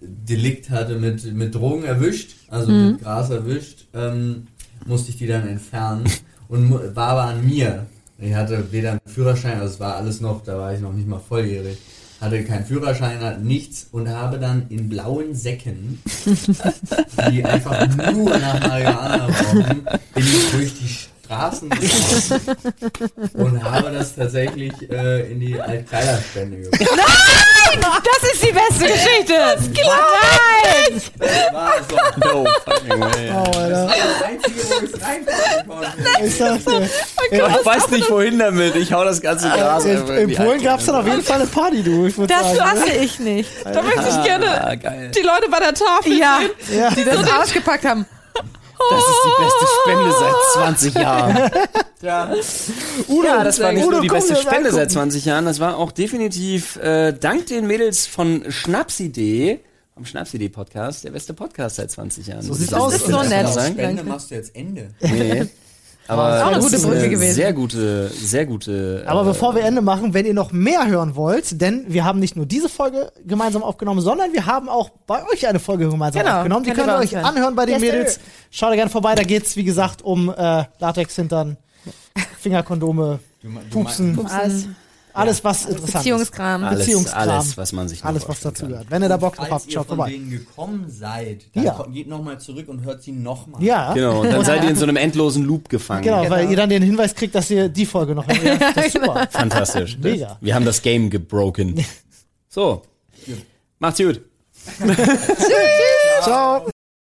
Delikt hatte mit, mit Drogen erwischt, also mit Gras erwischt, ähm, musste ich die dann entfernen und war aber an mir. Ich hatte weder einen Führerschein, also es war alles noch, da war ich noch nicht mal volljährig, hatte keinen Führerschein, hatte nichts und habe dann in blauen Säcken, die einfach nur nach Marihuana rochen, bin ich durch die Straßen und habe das tatsächlich äh, in die Altkleiderspende gebracht. Das ist die beste Geschichte. Das Nein! Das war so No fucking way. Oh, Alter. das Einzige, wo ich es reinpacken konnte. Ich sag dir. Ich weiß nicht wohin damit, ich hau das ganze Gras In, einfach in die Polen Ecke. gab's dann auf jeden Fall eine Party, du. Ich würde Das sagen. fasse ich nicht. Da möchte ich gerne Ah, die Leute bei der Tafel Ja, sehen. Ja. die das ausgepackt haben. Das ist die beste Spende seit 20 Jahren. Ja. ja, das war nicht Udo, nur die komm, beste Spende seit 20 Jahren, das war auch definitiv äh, dank den Mädels von Schnapsidee, vom Schnapsidee-Podcast, der beste Podcast seit 20 Jahren. So sieht's aus. ist so nett. Spende machst du jetzt Ende. Nee. Aber Auch eine das gute ist Brücke eine gewesen. Sehr gute, sehr gute. Aber äh, bevor wir Ende machen, wenn ihr noch mehr hören wollt, denn wir haben nicht nur diese Folge gemeinsam aufgenommen, sondern wir haben auch bei euch eine Folge gemeinsam Genau, aufgenommen. Die könnt ihr euch hören. anhören bei den Yes. Mädels. Schaut da gerne vorbei. Da geht's, wie gesagt, um äh, Latex-Hintern, Fingerkondome, Du, me- du Pupsen, meinst- Alles. Alles was interessant ist. Beziehungskram. alles, Beziehungskram. alles, was man sich Alles, was dazu gehört. Wenn ihr da Bock drauf habt, ihr schaut von vorbei. denen gekommen seid, dann Ja. geht nochmal zurück und hört sie nochmal. Ja, Genau, und dann seid ihr in so einem endlosen Loop gefangen. genau, weil ihr dann den Hinweis kriegt, dass ihr die Folge noch hört. Das ist super. Fantastisch. Mega. Wir haben das Game gebroken. So. Macht's gut. Tschüss.